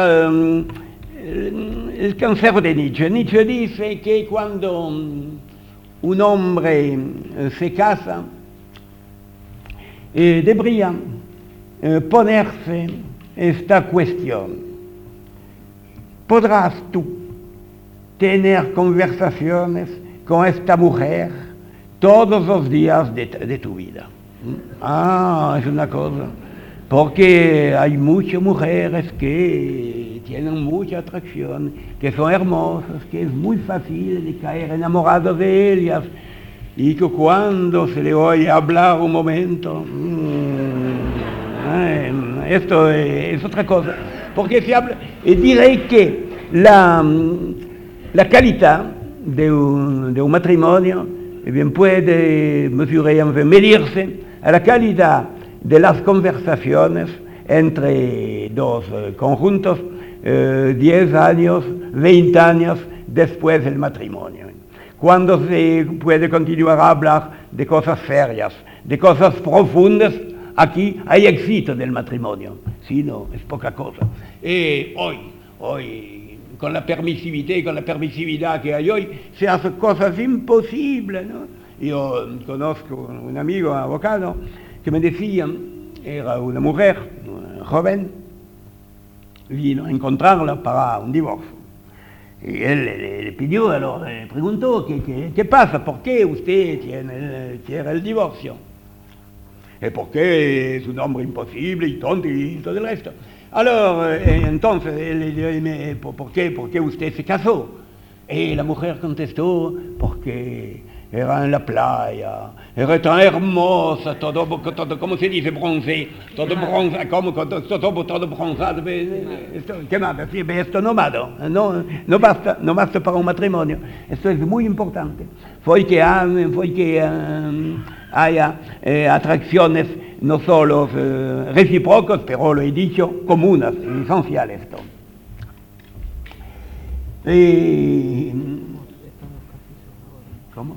eh, el consejo de Nietzsche. Nietzsche dice que cuando un hombre se casa, debería ponerse esta cuestión. ¿Podrás tú tener conversaciones con esta mujer? Todos los días de, tu vida. Ah, es una cosa. Porque hay muchas mujeres que tienen mucha atracción, que son hermosas, que es muy fácil de caer enamorado de ellas. Y que cuando se le oye hablar un momento, mmm, esto es, otra cosa. Porque se habla, y diré que la, la calidad de un, de un matrimonio bien, puede mesurer, medirse a la calidad de las conversaciones entre dos eh, conjuntos eh, 10 años, 20 años después del matrimonio. Cuando se puede continuar a hablar de cosas serias, de cosas profundas, aquí hay éxito del matrimonio. Si no, es poca cosa. Y hoy, hoy, con la permisividad, con la permisividad que hay hoy, se hacen cosas imposibles. Yo conozco un amigo abogado que me decía, era una mujer una joven, vino a encontrarla para un divorcio. Y él le, le pidió, le preguntó, ¿qué, qué, qué pasa? ¿Por qué usted tiene, quiere el divorcio? ¿Y por qué es un hombre imposible y tonto y todo el resto? Alors, eh, entonces, le dijo, ¿por, ¿por qué? ¿Por qué usted se casó? Y la mujer contestó, porque era en la playa, era tan hermosa, todo, todo ¿cómo se dice? Bronce, todo bronzado, ¿cómo? Todo, todo, bronzado. ¿Qué más? Esto no, malo, no, no, basta, no basta para un matrimonio. Esto es muy importante. Fue que, fue que um, haya eh, atracciones no solo eh, recíprocas, pero lo he dicho, comunes, esenciales. Esto. Y, ¿Cómo?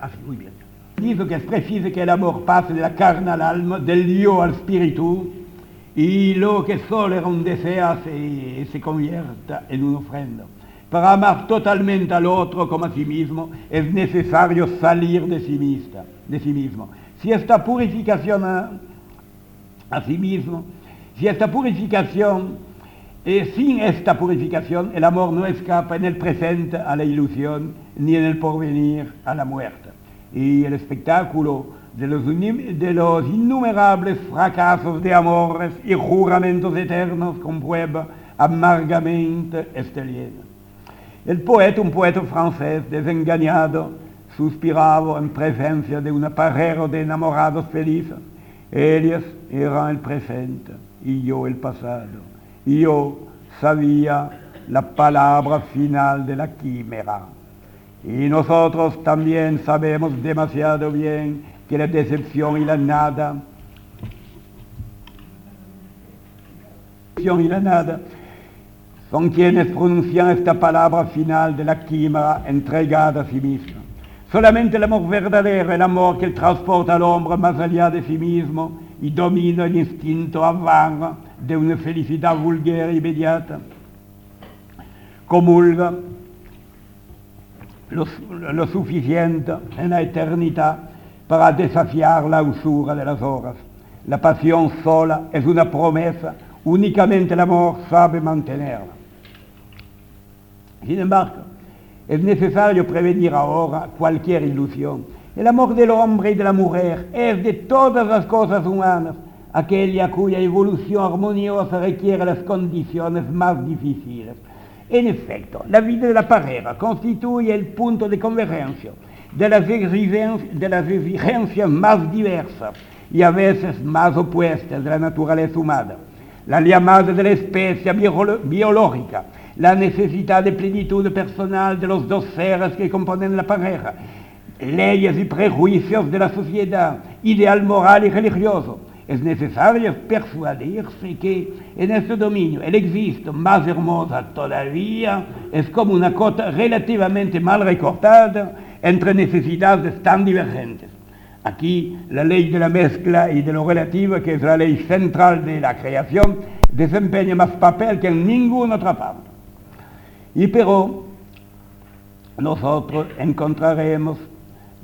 Ah, muy bien. Dice que es preciso que el amor pase de la carne al alma, del yo al espíritu, y lo que solo era un deseo se, se convierta en una ofrenda. Para amar totalmente al otro como a sí mismo, es necesario salir de sí, de sí mismo. Si esta purificación a, a sí mismo, si esta purificación, eh, sin esta purificación, el amor no escapa en el presente a la ilusión, ni en el porvenir a la muerte. Y el espectáculo de los, de los innumerables fracasos de amores y juramentos eternos comprueba amargamente este lienzo. El poeta, un poeta francés desengañado, suspiraba en presencia de una pareja de enamorados felices. Ellos eran el presente y yo el pasado. Yo sabía la palabra final de la quimera. Y nosotros también sabemos demasiado bien que la decepción y la nada, y la nada son quienes pronuncian esta palabra final de la quimera entregada a sí misma. Solamente el amor verdadero, el amor que transporta al hombre más allá de sí mismo y domina el instinto avaro de una felicidad vulgar e inmediata, comulga lo, lo suficiente en la eternidad para desafiar la usura de las horas. La pasión sola es una promesa, únicamente el amor sabe mantenerla. Sin embargo, es necesario prevenir ahora cualquier ilusión. El amor del hombre y de la mujer es de todas las cosas humanas aquella cuya evolución armoniosa requiere las condiciones más difíciles. En efecto, la vida de la pareja constituye el punto de convergencia de las, de las exigencias más diversas y a veces más opuestas de la naturaleza humana. La llamada de la especie biológica, la necesidad de plenitud personal de los dos seres que componen la pareja, leyes y prejuicios de la sociedad, ideal moral y religioso. Es necesario persuadirse que en este dominio el existo más hermosa todavía es como una cota relativamente mal recortada entre necesidades tan divergentes. Aquí la ley de la mezcla y de lo relativo, que es la ley central de la creación, desempeña más papel que en ninguna otra parte. Y pero nosotros encontraremos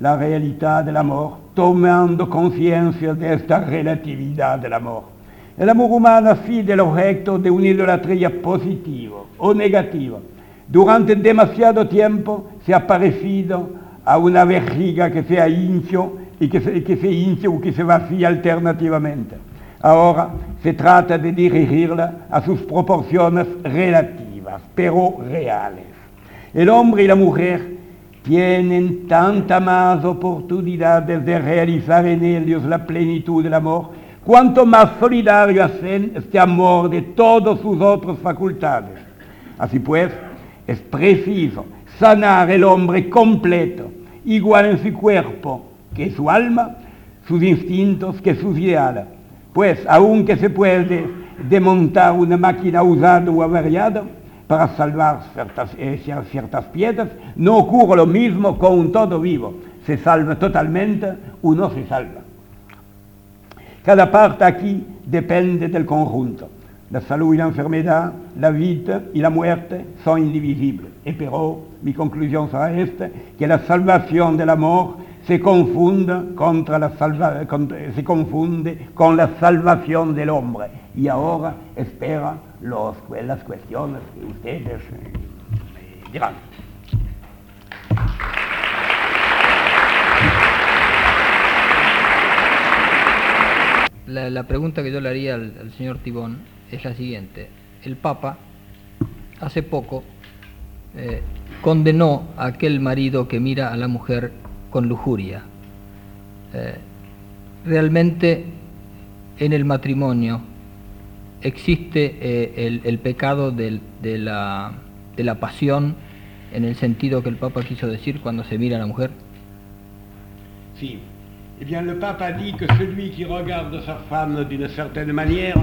la realidad del amor tomando conciencia de esta relatividad del amor. El amor humano ha sido el objeto de una idolatría positiva o negativa. Durante demasiado tiempo se ha parecido a una vejiga que se hincho y se, que se hincha o que se vacía alternativamente. Ahora se trata de dirigirla a sus proporciones relativas, pero reales. El hombre y la mujer tienen tanta más oportunidades de realizar en ellos la plenitud del amor, cuanto más solidario hacen este amor de todas sus otras facultades. Así pues, es preciso sanar el hombre completo, igual en su cuerpo que su alma, sus instintos que sus ideales. Pues, aunque se puede de montar una máquina usada o averiada para salvar ciertas, eh, cier- ciertas piezas, no ocurre lo mismo con un todo vivo. Se salva totalmente o no se salva. Cada parte aquí depende del conjunto. La salud y la enfermedad, la vida y la muerte son indivisibles. Pero mi conclusión será esta, que la salvación del amor se confunde, contra la salva- se confunde con la salvación del hombre. Y ahora espera los- las cuestiones que ustedes eh, me dirán. La, pregunta que yo le haría al, al señor Tibón es la siguiente. El Papa hace poco eh, condenó a aquel marido que mira a la mujer con lujuria. Eh, realmente en el matrimonio existe eh, el, de, la, de la pasión en el sentido que el Papa quiso decir cuando se mira a la mujer? Si. Eh bien, le pape a dit que celui qui regarde sa femme d'une certaine manière,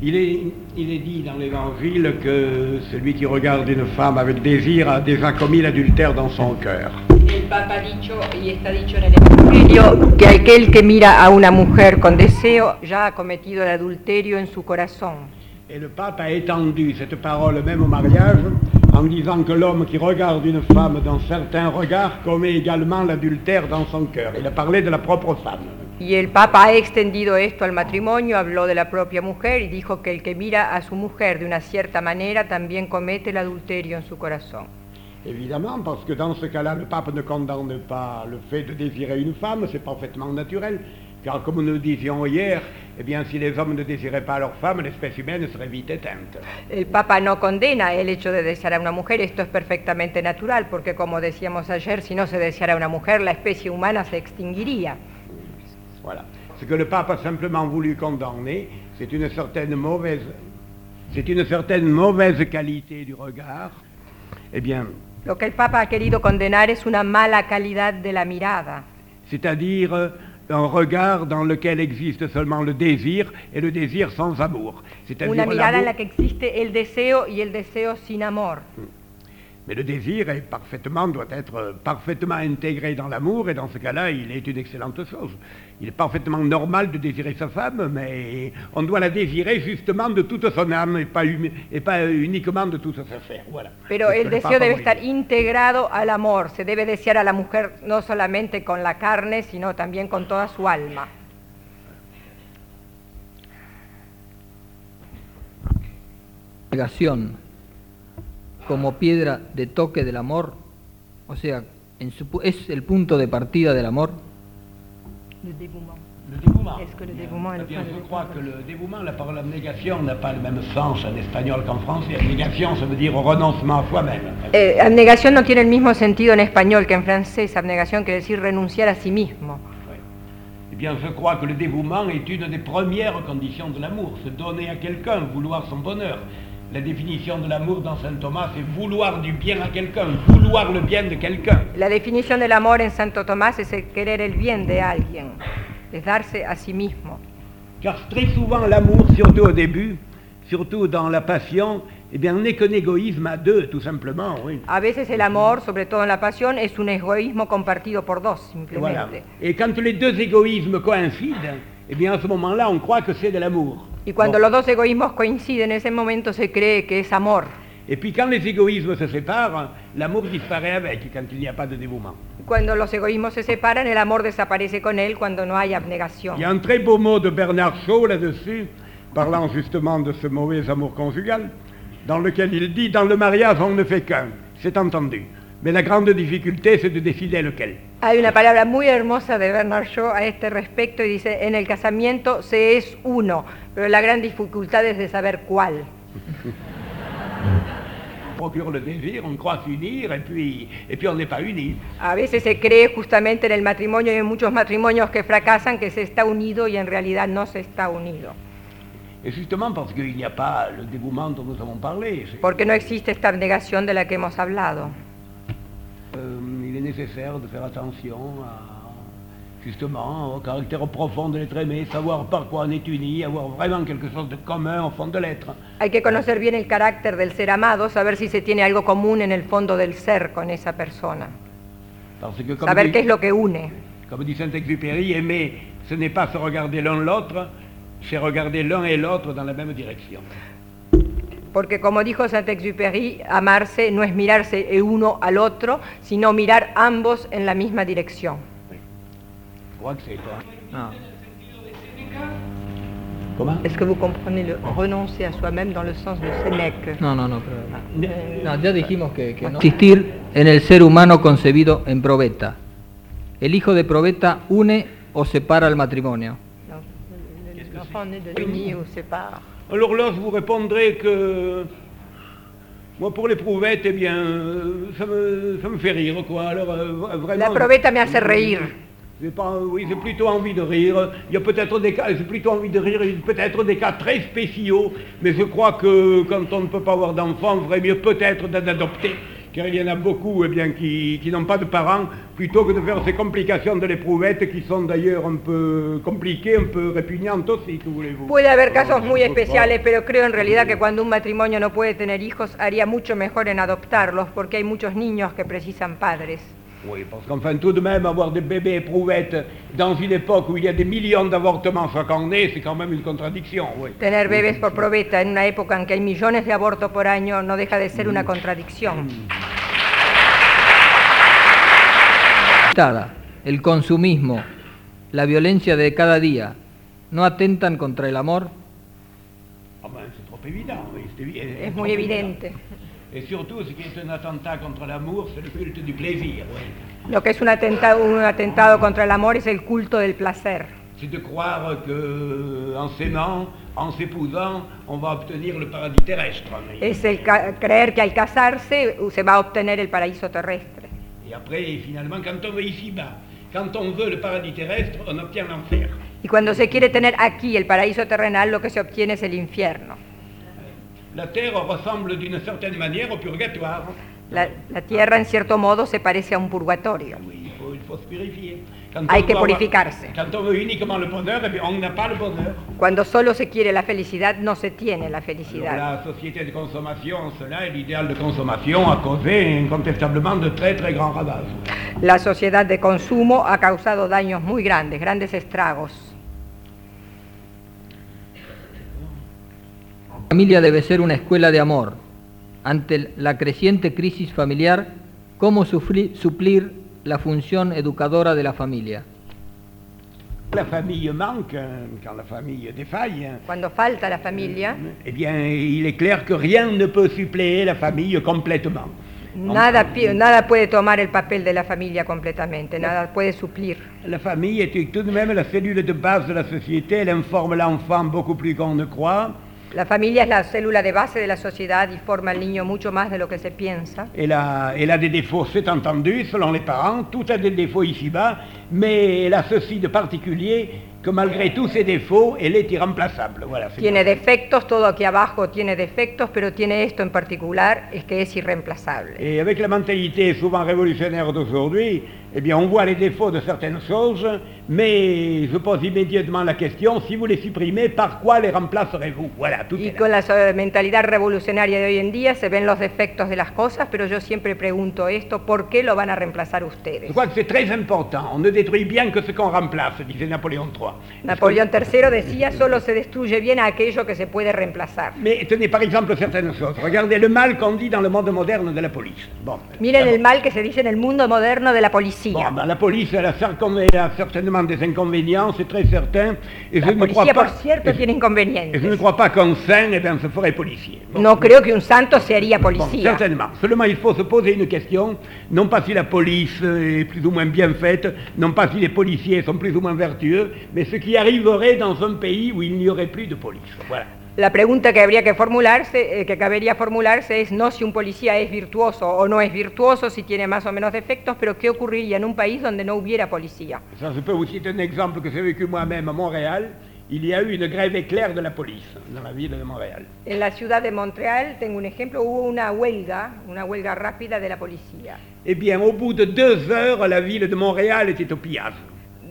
il est, il est dit dans l'évangile que celui qui regarde une femme avec désir a déjà commis l'adultère dans son cœur. Papa ha dicho, y está dicho en el Evangelio, que aquel que mira a una mujer con deseo ya ha cometido el adulterio en su corazón. Et le pape a étendu cette parole même au mariage en disant que l'homme qui regarde une femme dans certains regards commet également l'adultère dans son cœur. Il a parlé de la propre femme. Y el Papa ha extendido esto al matrimonio, habló de la propia mujer y dijo que el que mira a su mujer de una cierta manera también comete el adulterio en su corazón. Évidemment, parce que dans ce cas-là, le pape ne condamne pas le fait de désirer une femme, c'est parfaitement naturel. Car comme nous le disions hier, eh bien, si les hommes ne désiraient pas leur femme, l'espèce humaine serait vite éteinte. El Papa no condena el hecho de desear a una mujer, esto es perfectamente natural, porque como decíamos ayer, si no se deseara una mujer, la especie humana se extinguiría. Voilà. Ce que le pape a simplement voulu condamner, c'est une certaine mauvaise, c'est une certaine mauvaise qualité du regard. Eh bien, Lo que el Papa ha querido condenar es una mala calidad de la mirada, c'est-à-dire euh, un regard dans lequel existe seulement le désir et le désir sans amour. C'est-à-dire una mirada en l'amour- la que existe el deseo y el deseo sin amor. Mais le désir est parfaitement, doit être euh, parfaitement intégré dans l'amour, et dans ce cas-là, il est une excellente chose. Il est parfaitement normal de désirer sa femme, mais on doit la désirer justement de toute son âme et pas, humi- et pas euh, uniquement de tout sa chair. Voilà. Pero el deseo debe estar integrado al amor, se debe desear a la mujer no solamente con la carne, sino también con toda su alma. Como piedra de toque del amor, o sea, en su es el punto de partida del amor. Le dévouement. Est-ce que le dévouement est le Eh bien, je crois que le dévouement, la parole abnégation n'a pas le même sens en espagnol qu'en français. Abnégation, ça veut dire renoncement à soi-même. Eh, abnegación no tiene el mismo sentido en español que en francés. Abnegación quiere decir renunciar a sí mismo. Eh bien, je crois que le dévouement est une des premières conditions de l'amour, se donner à quelqu'un, vouloir son bonheur. La définition de l'amour dans saint Thomas, c'est vouloir du bien à quelqu'un, vouloir le bien de quelqu'un. La definición del amor en Santo Tomás es el querer el bien de alguien, es darse a sí mismo. Car très souvent, l'amour, surtout au début, surtout dans la passion, eh bien, n'est qu'un égoïsme à deux, tout simplement, oui. A veces el amor, sobre todo en la pasión, es un egoísmo compartido por dos, Voilà. simplemente. Et quand les deux égoïsmes coïncident, eh bien, à ce moment-là, on croit que c'est de l'amour. Y cuando Bon. los dos egoísmos coinciden, en ese momento se cree que es amor. Et puis quand les égoïsmes se séparent, l'amour disparaît avec quand il n'y a pas de dévouement. Y Cuando los egoísmos se separan, el amor desaparece con él cuando no hay abnegación. Il y a un très beau mot de Bernard Shaw là-dessus, parlant justement de ce mauvais amour conjugal, dans lequel il dit Dans le mariage, on ne fait qu'un. C'est entendu. Mais la grande difficulté, c'est de décider lequel. Hay una palabra muy hermosa de Bernard Shaw a este respecto y dice, en el casamiento se es uno, pero la gran dificultad es de saber cuál. (laughs) A veces se cree justamente en el matrimonio y en muchos matrimonios que fracasan que se está unido y en realidad no se está unido. Porque no existe esta abnegación de la que hemos hablado. Euh, il est nécessaire de faire attention à justement, au caractère profond de l'être aimé, savoir par quoi on est uni, avoir vraiment quelque chose de commun au fond de l'être. Hay que conocer bien el carácter del ser amado, saber si se tiene algo común en el fondo del ser con esa persona, Parce que, comme saber dit, qué es lo que une. comme dit Saint-Exupéry, aimer, ce n'est pas se regarder l'un l'autre, c'est regarder l'un et l'autre dans la même direction. Porque como dijo Saint-Exupéry, amarse no es mirarse el uno al otro, sino mirar ambos en la misma dirección. No. Comment Est-ce que vous comprenez le renoncer à soi-même dans le sens de Sénèque No, no, no, pero- no, ya dijimos que, que no. Existir en el ser humano concebido en probeta. El hijo de probeta une o separa el matrimonio. Né de l'uni ou sépare. Alors là, je vous répondrai que moi, pour les prouvettes, eh bien, euh, ça me, ça me fait rire, quoi. Alors, euh, vraiment. La probeta me reír. J'ai pas, oui, j'ai plutôt envie de rire. Il y a peut-être des cas, j'ai plutôt envie de rire, il y a peut-être des cas très spéciaux, mais je crois que quand on ne peut pas avoir d'enfants, il vaudrait mieux peut-être d'en adopter, car il y en a beaucoup eh bien, qui, qui n'ont pas de parents, plutôt que de faire ces complications de l'éprouvette qui sont d'ailleurs un peu compliquées, un peu répugnantes aussi, que voulez-vous. Puede haber casos muy especiales, pero creo en realidad que cuando un matrimonio no puede tener hijos, haría mucho mejor en adoptarlos, porque hay muchos niños que precisan padres. Oui, parce qu'enfin, tout de même, avoir des bébés éprouvettes dans une époque où il y a des millions d'avortements chaque année, c'est quand même une contradiction, oui. Tener bebés por probeta en una época en que hay millones de abortos por año no deja de ser una contradicción. El consumismo, la violencia de cada día, ¿no atentan contra el amor? Ah ben, c'est trop évident, oui, c'est évi- Es trop muy évident. evidente. Et surtout, ce qui est un attentat contre l'amour, c'est le culte du plaisir. Lo que es un atentado, un atentado contra el amor es el culto del placer. C'est de croire que en s'aimant, en s'épousant, on va obtenir le paradis terrestre. Es el ca- creer que al casarse se va a obtener el paraíso terrestre. Et après, finalement, quand on veut ici-bas, quand on veut le paradis terrestre, on obtient l'enfer. Y cuando se quiere tener aquí el paraíso terrenal, lo que se obtiene es el infierno. La terre ressemble d'une certaine manière au purgatoire. La, la tierra, en cierto modo, se parece a un purgatorio. Oui, il faut, il faut se purifier. Quand Hay que purificarse. Cuando solo se quiere la felicidad, no se tiene la felicidad. la société de consommation, cela, et l'idéal de consommation a causé incontestablement de très très. La sociedad de consumo ha causado daños muy grandes, grandes estragos. La familia debe ser una escuela de amor. Ante la creciente crisis familiar, ¿cómo sufri- suplir la función educadora de la familia? La famille manque, quand la famille défaille, Cuando falta la familia, eh bien, il est clair que rien ne peut suppléer la famille complètement. nada, nada puede tomar el papel de la familia completamente, nada puede suplir. La famille est tout de même la cellule de base de la société, elle informe l'enfant beaucoup plus qu'on ne croit. La familia es la célula de base de la sociedad y forma al niño mucho más de lo que se piensa. Elle a, elle a des défauts, c'est entendu, selon les parents, tout a des défauts ici-bas, mais elle a ceci de particulier que malgré tous ses défauts, elle est irremplaçable. Voilà, c'est Tiene tout. defectos, todo aquí abajo tiene defectos, pero tiene esto en particular, es que es irreemplazable. Et avec la mentalité souvent révolutionnaire d'aujourd'hui, eh bien, on voit les défauts de certaines choses, mais je pose immédiatement la question, si vous les supprimez, par quoi les remplacerez-vous? Voilà, tout Y est là. con la so- mentalidad revolucionaria de hoy en día se ven los defectos de las cosas, pero yo siempre pregunto esto, ¿por qué lo van a reemplazar ustedes? Je crois que c'est très important. On ne détruit bien que ce qu'on remplace, disait Napoléon III. Napoleón III decía, solo se destruye bien aquello que se puede reemplazar. Mais tenez par exemple certaines choses. Regardez le mal qu'on dit dans le monde moderne de la police. Bon. Miren el mal que se dice en el mundo moderno de la Bon, policía. ben, la police, elle a, cercom- elle a certainement des inconvénients, c'est très certain. Et je La ne crois pas. por cierto, et- tiene et je ne inconvenientes. crois pas qu'un saint, eh bien, se ferait policier. Bon. No creo que un santo se haría Bon, policía. certainement. Seulement, il faut se poser une question, non pas si la police est plus ou moins bien faite, non pas si les policiers sont plus ou moins vertueux, mais ce qui arriverait dans un pays où il n'y aurait plus de police. Voilà. La pregunta que habría que formularse, eh, que cabería formularse es no si un policía es virtuoso o no es virtuoso, si tiene más o menos defectos, pero qué ocurriría en un país donde no hubiera policía? Ça, je peux vous citer un exemple que j'ai vécu moi-même à Montréal. Il y a eu une grève éclair de la police dans la ville de Montréal. En la ciudad de Montreal, tengo un ejemplo, hubo una huelga, una huelga rápida de la policía. Eh bien, au bout de deux heures, la ville de Montréal était au pillage.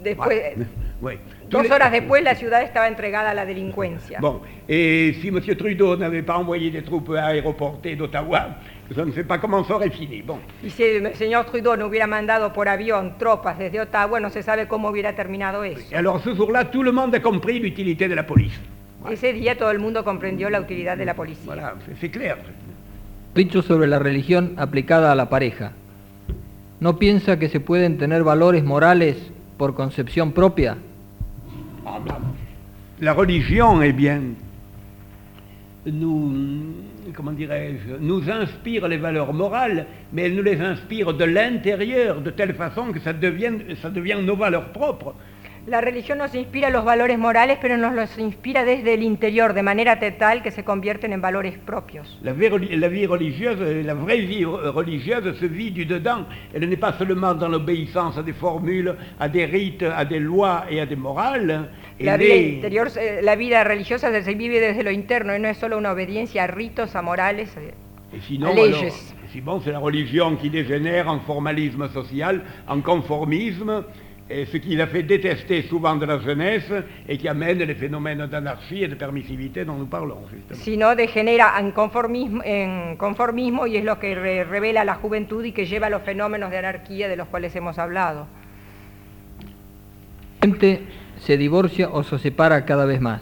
Después, (laughs) Oui. Dos les- horas después la ciudad estaba entregada a la delincuencia. Bon, et si M. Trudeau n'avait pas envoyé des troupes aéroportées d'Ottawa, je ne sais pas comment ça aurait fini. Bon, Y si el señor Trudeau no hubiera mandado por avión tropas desde Ottawa, no se sabe cómo hubiera terminado eso. et alors ce jour-là, tout le monde a compris l'utilité de la police. Ese día todo el mundo comprendió la utilidad de la policía. Voilà, c'est- c'est clair. Dicho sobre la religión aplicada a la pareja. ¿No piensa que se pueden tener valores morales por concepción propia? La religion, eh bien, nous, comment dirais-je, nous inspire les valeurs morales, mais elle nous les inspire de l'intérieur, de telle façon que ça devient, ça devient nos valeurs propres. La religión nos inspira los valores morales, pero nos los inspira desde el interior, de manera tal que se convierten en valores propios. La vie, la vie religieuse, la vraie vie re- religieuse se vit du dedans. Elle n'est pas seulement dans l'obéissance à des formules, à des rites, à des lois et à des morales. La vida interior, eh, la vida religiosa se vive desde lo interno y no es solo una obediencia a ritos, a morales. eh. Sinon, alors, leyes. sinon, c'est la religion qui dégénère en formalisme social, en conformisme, et ce qui l'a fait détester souvent de la jeunesse et qui amène les phénomènes d'anarchie et de permissivité dont nous parlons. justement. sino degenera en conformismo, en conformismo y es lo que re- revela la juventud y que lleva a los fenómenos de anarquía de los cuales hemos hablado. Gente se divorcia o se separa cada vez más.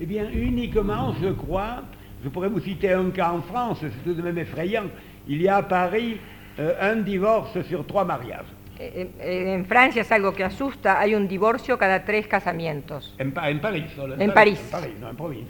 Eh bien, uniquement, je crois, je pourrais vous citer un cas en France, c'est tout de même effrayant. Il y a à Paris euh, un divorce sur trois mariages. Eh, eh, En Francia es algo que asusta, hay un divorcio cada tres casamientos. En, Pa- en Paris, solo, En Paris. En Paris, non, en province.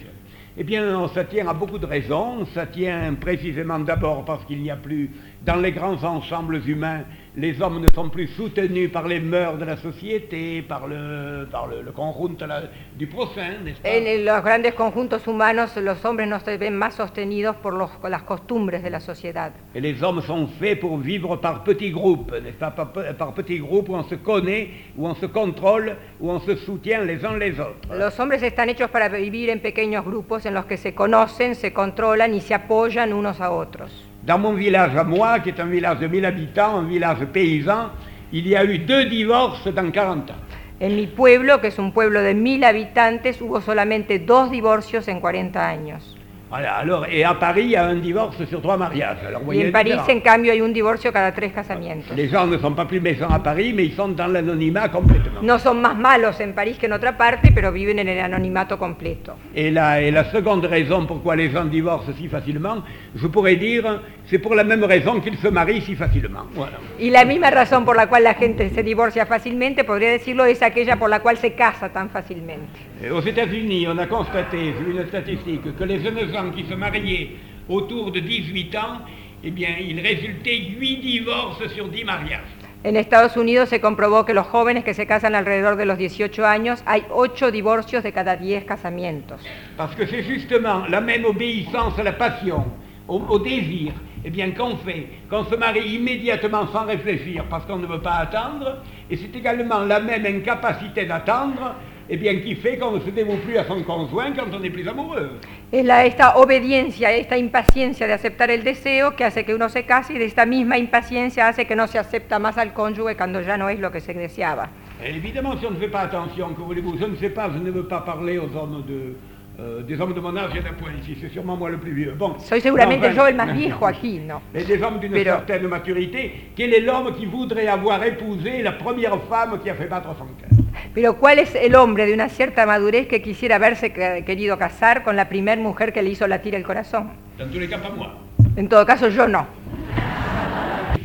Eh bien, ça tient à beaucoup de raisons. Ça tient précisément d'abord parce qu'il n'y a plus, dans les grands ensembles humains, les hommes ne sont plus soutenus par les mœurs de la société, par le, par le, le la- du prochain, n'est-ce pas? En los grandes conjuntos humanos los hombres no se ven más sostenidos por los- las costumbres de la sociedad. Et les hommes sont faits pour vivre par petits groupes, n'est-ce pas? Par, par petits groupes où on se connaît, où on se contrôle, où on se soutient les uns les autres. Los hombres están hechos para vivir en pequeños grupos en los que se conocen, se controlan y se apoyan unos a otros. Dans mon village à moi, qui est un village de 1000 habitants, un village paysan, il y a eu deux divorces dans 40 ans. En mi pueblo, que es un pueblo de mil habitantes, hubo solamente dos divorcios en 40 años. Voilà, alors, et à Paris, il y a un divorce sur trois mariages. Alors, Y en la París, différence. en cambio, hay un divorcio cada tres casamientos. Les gens ne sont pas plus méchants à Paris, mais ils sont dans l'anonymat complètement. No son más malos en París que en otra parte, pero viven en el anonimato completo. Et la, et la seconde raison pourquoi les gens divorcent si facilement, je pourrais dire, c'est pour la même raison qu'ils se marient si facilement. Voilà. Y la misma razón por la cual la gente se divorcia fácilmente, podría decirlo, es aquella por la cual se casa tan fácilmente. Aux États-Unis, on a constaté, vu une statistique, que les jeunes gens qui se mariaient autour de 18 ans, eh bien, il résultait 8 divorces sur 10 mariages. En Estados Unidos se comprobó que los jóvenes que se casan alrededor de los 18 años, hay 8 divorcios de cada 10 casamientos. Parce que c'est justement la même obéissance à la passion, au, au désir, eh bien, qu'on fait, qu'on se marie immédiatement sans réfléchir parce qu'on ne veut pas attendre, et c'est également la même incapacité d'attendre, eh bien, qui fait qu'on ne se dévoue plus à son conjoint quand on est plus amoureux? Es la, esta obediencia, esta impaciencia de aceptar el deseo que hace que uno se case y de esta misma impaciencia hace que no se acepta más al cónyuge cuando ya no es lo que se deseaba. Et évidemment, si on ne fait pas attention, que voulez-vous, je ne sais pas, je ne veux pas parler aux hommes de, euh, des hommes de mon âge, il y en a point ici, c'est sûrement moi le plus vieux. Bon. Soy seguramente yo el más viejo aquí, ¿no? Et des hommes d'une Pero- certaine maturité, quel est l'homme qui voudrait avoir épousé la première femme qui a fait battre son cœur? Pero ¿cuál es el hombre de una cierta madurez que quisiera haberse que- querido casar con la primer mujer que le hizo latir el corazón? Dans tous les cas, pas moi. En todo caso, yo no.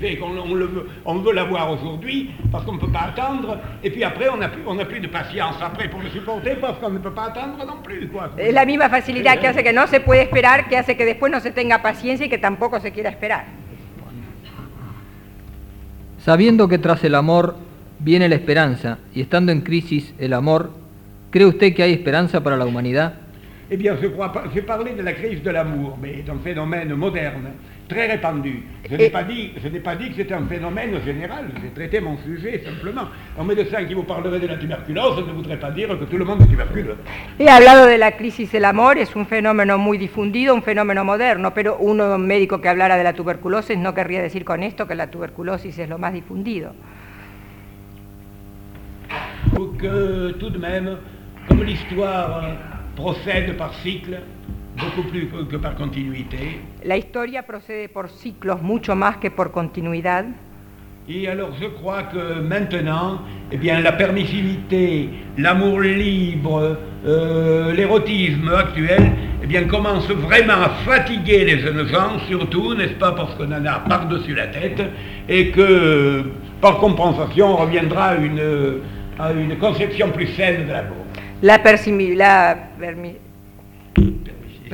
Ce qui fait qu'on on le veut, on veut l'avoir aujourd'hui parce qu'on ne peut pas attendre, et puis après, on n'a plus, on n'a plus de patience après pour le supporter parce qu'on ne peut pas attendre non plus. Quoi. Es la misma facilidad que hace que no se puede esperar, que hace que después no se tenga paciencia y que tampoco se quiera esperar. Sabiendo que tras el amor viene la esperanza y estando en crisis el amor, ¿cree usted que hay esperanza para la humanidad? Eh bien, je crois pas. J'ai parlé de la crise de l'amour, mais d'un phénomène moderne, très répandu. Je n'ai pas dit, je n'ai pas dit que c'était un phénomène général. J'ai traité mon sujet simplement. Un médecin qui vous parlerait de la tuberculose ne voudrait pas dire que tout le monde est tuberculeux. He hablado de la crisis del amor, es un fenómeno muy difundido, un fenómeno moderno, pero un médico que hablara de la tuberculosis no querría decir con esto que la tuberculosis es lo más difundido. que tout de même, comme l'histoire procède par cycle, beaucoup plus que par continuité, La historia procede por ciclos mucho más que por continuidad. Et alors je crois que maintenant, eh bien, la permissivité, l'amour libre, euh, l'érotisme actuel, eh bien, commence vraiment à fatiguer les jeunes gens, surtout, n'est-ce pas, parce qu'on en a par-dessus la tête, et que, par compensation, on reviendra à une, à une conception plus saine de l'amour. La, la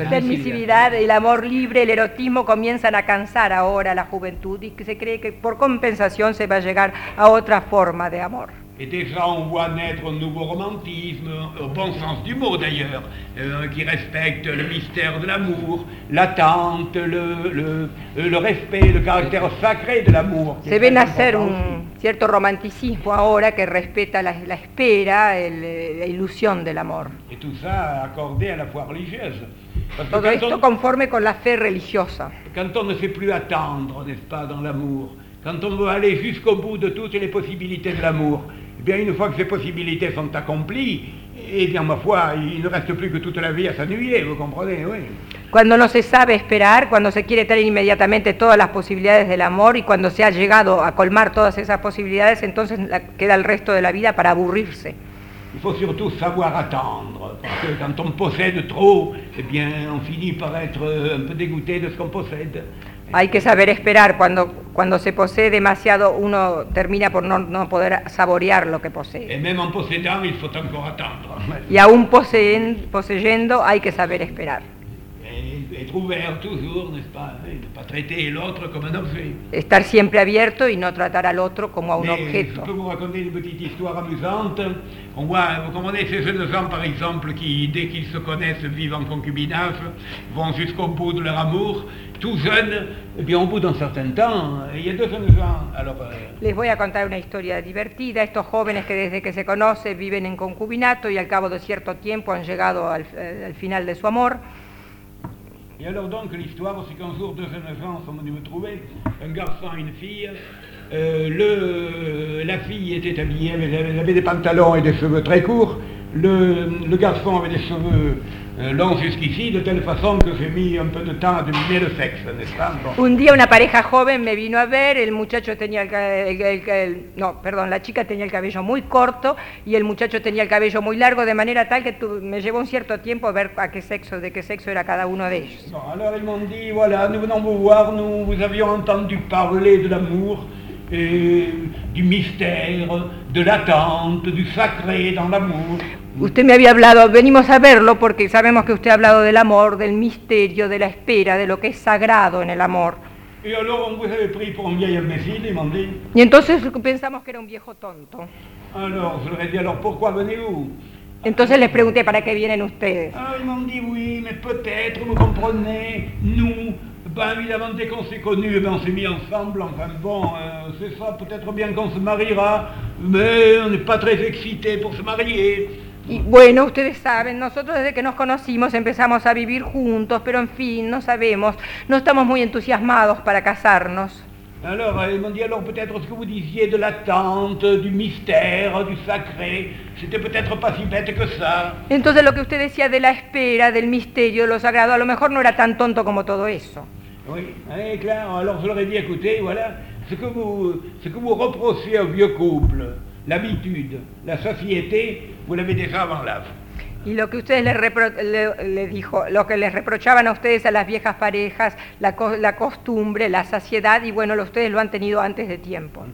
permisividad, el amor libre, el erotismo comienzan a cansar ahora a la juventud y que se cree que por compensación se va a llegar a otra forma de amor. Et déjà, on voit naître un nouveau romantisme, au bon sens du mot d'ailleurs, euh, qui respecte le mystère de l'amour, l'attente, le, le- le respect, le caractère sacré de l'amour. Se ve nacer un cierto romanticismo ahora que respeta la, la espera, el- la ilusión del amor. Et tout ça accordé à la foi religieuse. Parce Todo esto on, conforme con la fe religiosa. quand on ne sait plus attendre, n'est-ce pas, dans l'amour, quand on veut aller jusqu'au bout de toutes les possibilités de l'amour, eh bien, une fois que ces possibilités sont accomplies, eh bien, ma foi, il ne reste plus que toute la vie à s'ennuyer, vous comprenez, oui. Cuando no se sabe esperar, cuando se quiere tener inmediatamente todas las posibilidades del amor y cuando se ha llegado a colmar todas esas posibilidades, entonces queda el resto de la vida para aburrirse. Il faut surtout savoir attendre, parce que quand on possède trop, eh bien, on finit par être un peu dégoûté de ce qu'on possède. Hay que saber esperar, cuando, cuando se posee demasiado uno termina por no, no poder saborear lo que posee. attendre. Y aún poseen- poseyendo hay que saber esperar. Et être ouvert toujours, n'est-ce pas hein, Ne pas traiter l'autre comme un objet. Estar siempre abierto y no tratar al otro como a un Mais je objeto. peux vous raconter une petite histoire amusante. On voit, vous comprenez, ces jeunes gens, par exemple, qui, dès qu'ils se connaissent, vivent en concubinage, vont jusqu'au bout de leur amour. Tout jeunes, eh bien, au bout d'un certain temps, il y a deux jeunes gens. Alors, euh, Les voy a contar una historia divertida. Estos jóvenes que desde que se conocen viven en concubinato y al cabo de cierto tiempo han llegado al, eh, al final de su amor. Et alors donc l'histoire, c'est qu'un jour deux jeunes gens sont venus me trouver, un garçon et une fille. Euh, la fille était habillée, avait, elle avait des pantalons et des cheveux très courts. Le, le garçon avait des cheveux euh, longs jusqu'ici, de telle façon que j'ai mis un peu de temps à deviner le sexe, n'est-ce pas? Bon. Un día una pareja joven me vino a ver, el muchacho tenía el, el- el- no, perdón, la chica tenía el cabello muy corto y el muchacho tenía el cabello muy largo, de manera tal que tu- me llevó un cierto tiempo ver a qué sexo, de qué sexo era cada uno de ellos. Alors ils m'ont dit, voilà, nous venons vous voir, nous vous avions entendu parler de l'amour, du mystère, de l'attente, du sacré dans l'amour. Usted me había hablado, venimos a verlo porque sabemos que usted ha hablado del amor, del misterio, de la espera, de lo que es sagrado en el amor. Et alors on vous avait pris pour un vieil imbécile, ils m'ont dit. Y entonces pensamos que era un viejo tonto. Alors je leur ai dit, alors pourquoi venez-vous Entonces les pregunté, ¿para qué vienen ustedes? Ben évidemment, dès qu'on s'est connus, ben, on s'est mis ensemble, enfin bon, euh, c'est ça, peut-être bien qu'on se mariera, mais on n'est pas très excités pour se marier. Y bueno, ustedes saben, nosotros desde que nos conocimos empezamos a vivir juntos, pero en fin, no sabemos, no estamos muy entusiasmados para casarnos. Alors, euh, ils m'ont dit, alors peut-être ce que vous disiez de l'attente, du mystère, du sacré, c'était peut-être pas si bête que ça. Entonces lo que usted decía de la espera, del misterio, de lo sagrado, a lo mejor no era tan tonto como todo eso. Oui, hein, clair. Alors je leur ai dit, écoutez, voilà, ce que vous, ce que vous reprochez au vieux couple, l'habitude, la société, vous l'avez déjà avant l'âge. Y lo que ustedes le, repro- le- dijo, lo que les reprochaban a ustedes a las viejas parejas, la, co- la costumbre, la saciedad, y bueno, lo- ustedes lo han tenido antes de tiempo.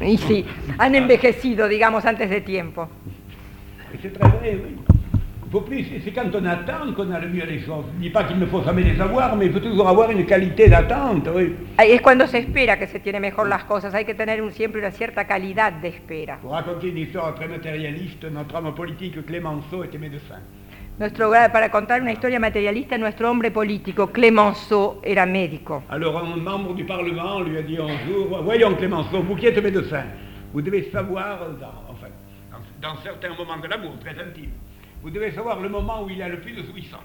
Y sí, han envejecido, digamos, antes de tiempo. C'est quand on attend qu'on a le mieux les choses. Je ne dis pas qu'il ne faut jamais les avoir, mais il faut toujours avoir une qualité d'attente, oui. Ahí es cuando se espera que se tiene mejor las cosas, hay que tener un- siempre una cierta calidad de espera. Pour raconter une histoire très matérialiste, notre homme politique Clémenceau était médecin. Nuestro, para contar una historia materialista, nuestro hombre político, Clemenceau, era médico. Alors un membre du Parlement lui a dit un jour, voyons Clémenceau, vous qui êtes médecin, vous devez savoir, dans, enfin, dans, dans certains moments de l'amour très intime, vous devez savoir le moment où il a le plus de jouissance.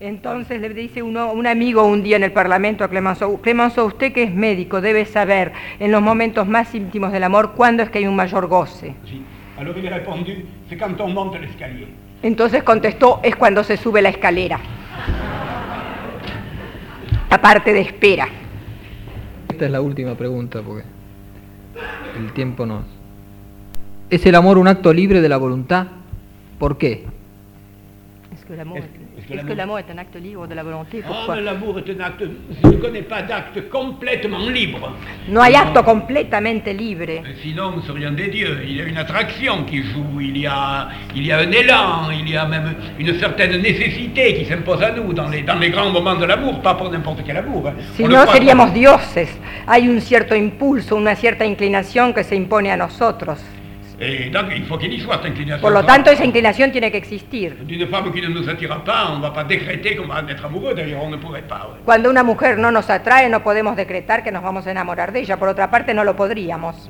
Entonces le dice uno, un amigo un día en el Parlamento a Clemenceau, Clemenceau, usted que es médico debe saber en los momentos más íntimos del amor cuándo es que hay un mayor goce. Si. Alors il a répondu, c'est quand on monte l'escalier. Entonces contestó, es cuando se sube la escalera. La parte de espera. Esta es la última pregunta porque el tiempo nos... ¿Es el amor un acto libre de la voluntad? ¿Por qué? Es que l'amour Est-ce- est, est-ce que l'amour- est un acte libre de la volonté. Ah, Pourquoi mais l'amour est un acte, je ne connais pas d'acte complètement libre. No hay acto completamente libre. Sinon, nous serions des dieux. Il y a une attraction qui joue, il y a, il y a un élan, il y a même une certaine nécessité qui s'impose à nous dans les, dans les grands moments de l'amour, pas pour n'importe quel amour. hein. Si no, seríamos dioses. Hay un cierto impulso, una cierta inclinación que se impone a nosotros. Et donc, il faut qu'il y soit inclination. Por lo tanto, esa inclinación tiene que existir. D'une femme qui ne nous attire pas, on ne va pas décréter qu'on va en être amoureux, d'ailleurs, on ne pourrait pas. ouais. Cuando una mujer no nos atrae, no podemos decretar que nos vamos a enamorar de ella. Por otra parte, no lo podríamos.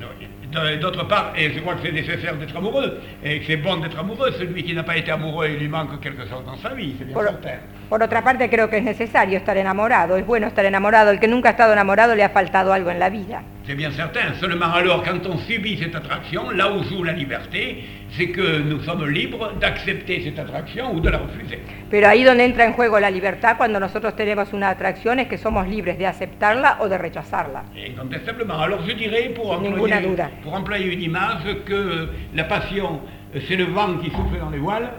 D'autre part, et je crois que c'est nécessaire d'être amoureux, et que c'est bon d'être amoureux, celui qui n'a pas été amoureux, il lui manque quelque chose dans sa vie, c'est bien Por, certain. por otra parte, creo que es necesario estar enamorado. Es bueno estar enamorado. El que nunca ha estado enamorado le ha faltado algo en la vida. C'est bien certain. Seulement alors, quand on subit cette attraction, là où joue la liberté, c'est que nous sommes libres d'accepter cette attraction ou de la refuser. Pero ahí donde entra en juego la libertad, cuando nosotros tenemos una atracción, es que somos libres de aceptarla o de rechazarla. Incontestablement. Alors je dirais, pour employer, duda. pour employer une image, que la passion, c'est le vent qui souffle dans les voiles,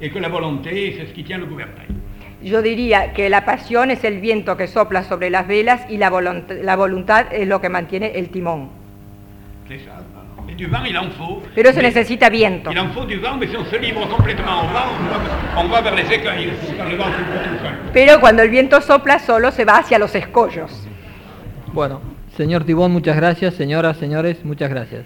et que la volonté, c'est ce qui tient le gouvernail. Yo diría que la pasión es el viento que sopla sobre las velas y la, volunt- la voluntad es lo que mantiene el timón. C'est ça. Et du vent, il en faut. Pero se necesita viento. Il en faut du vent, mais si on se livre complètement au vent, on va, on va vers les écueils, quand le vent souffle tout seul. Pero cuando el viento sopla solo se va hacia los escollos. Bueno, señor Tibón, muchas gracias. Señoras, señores, muchas gracias.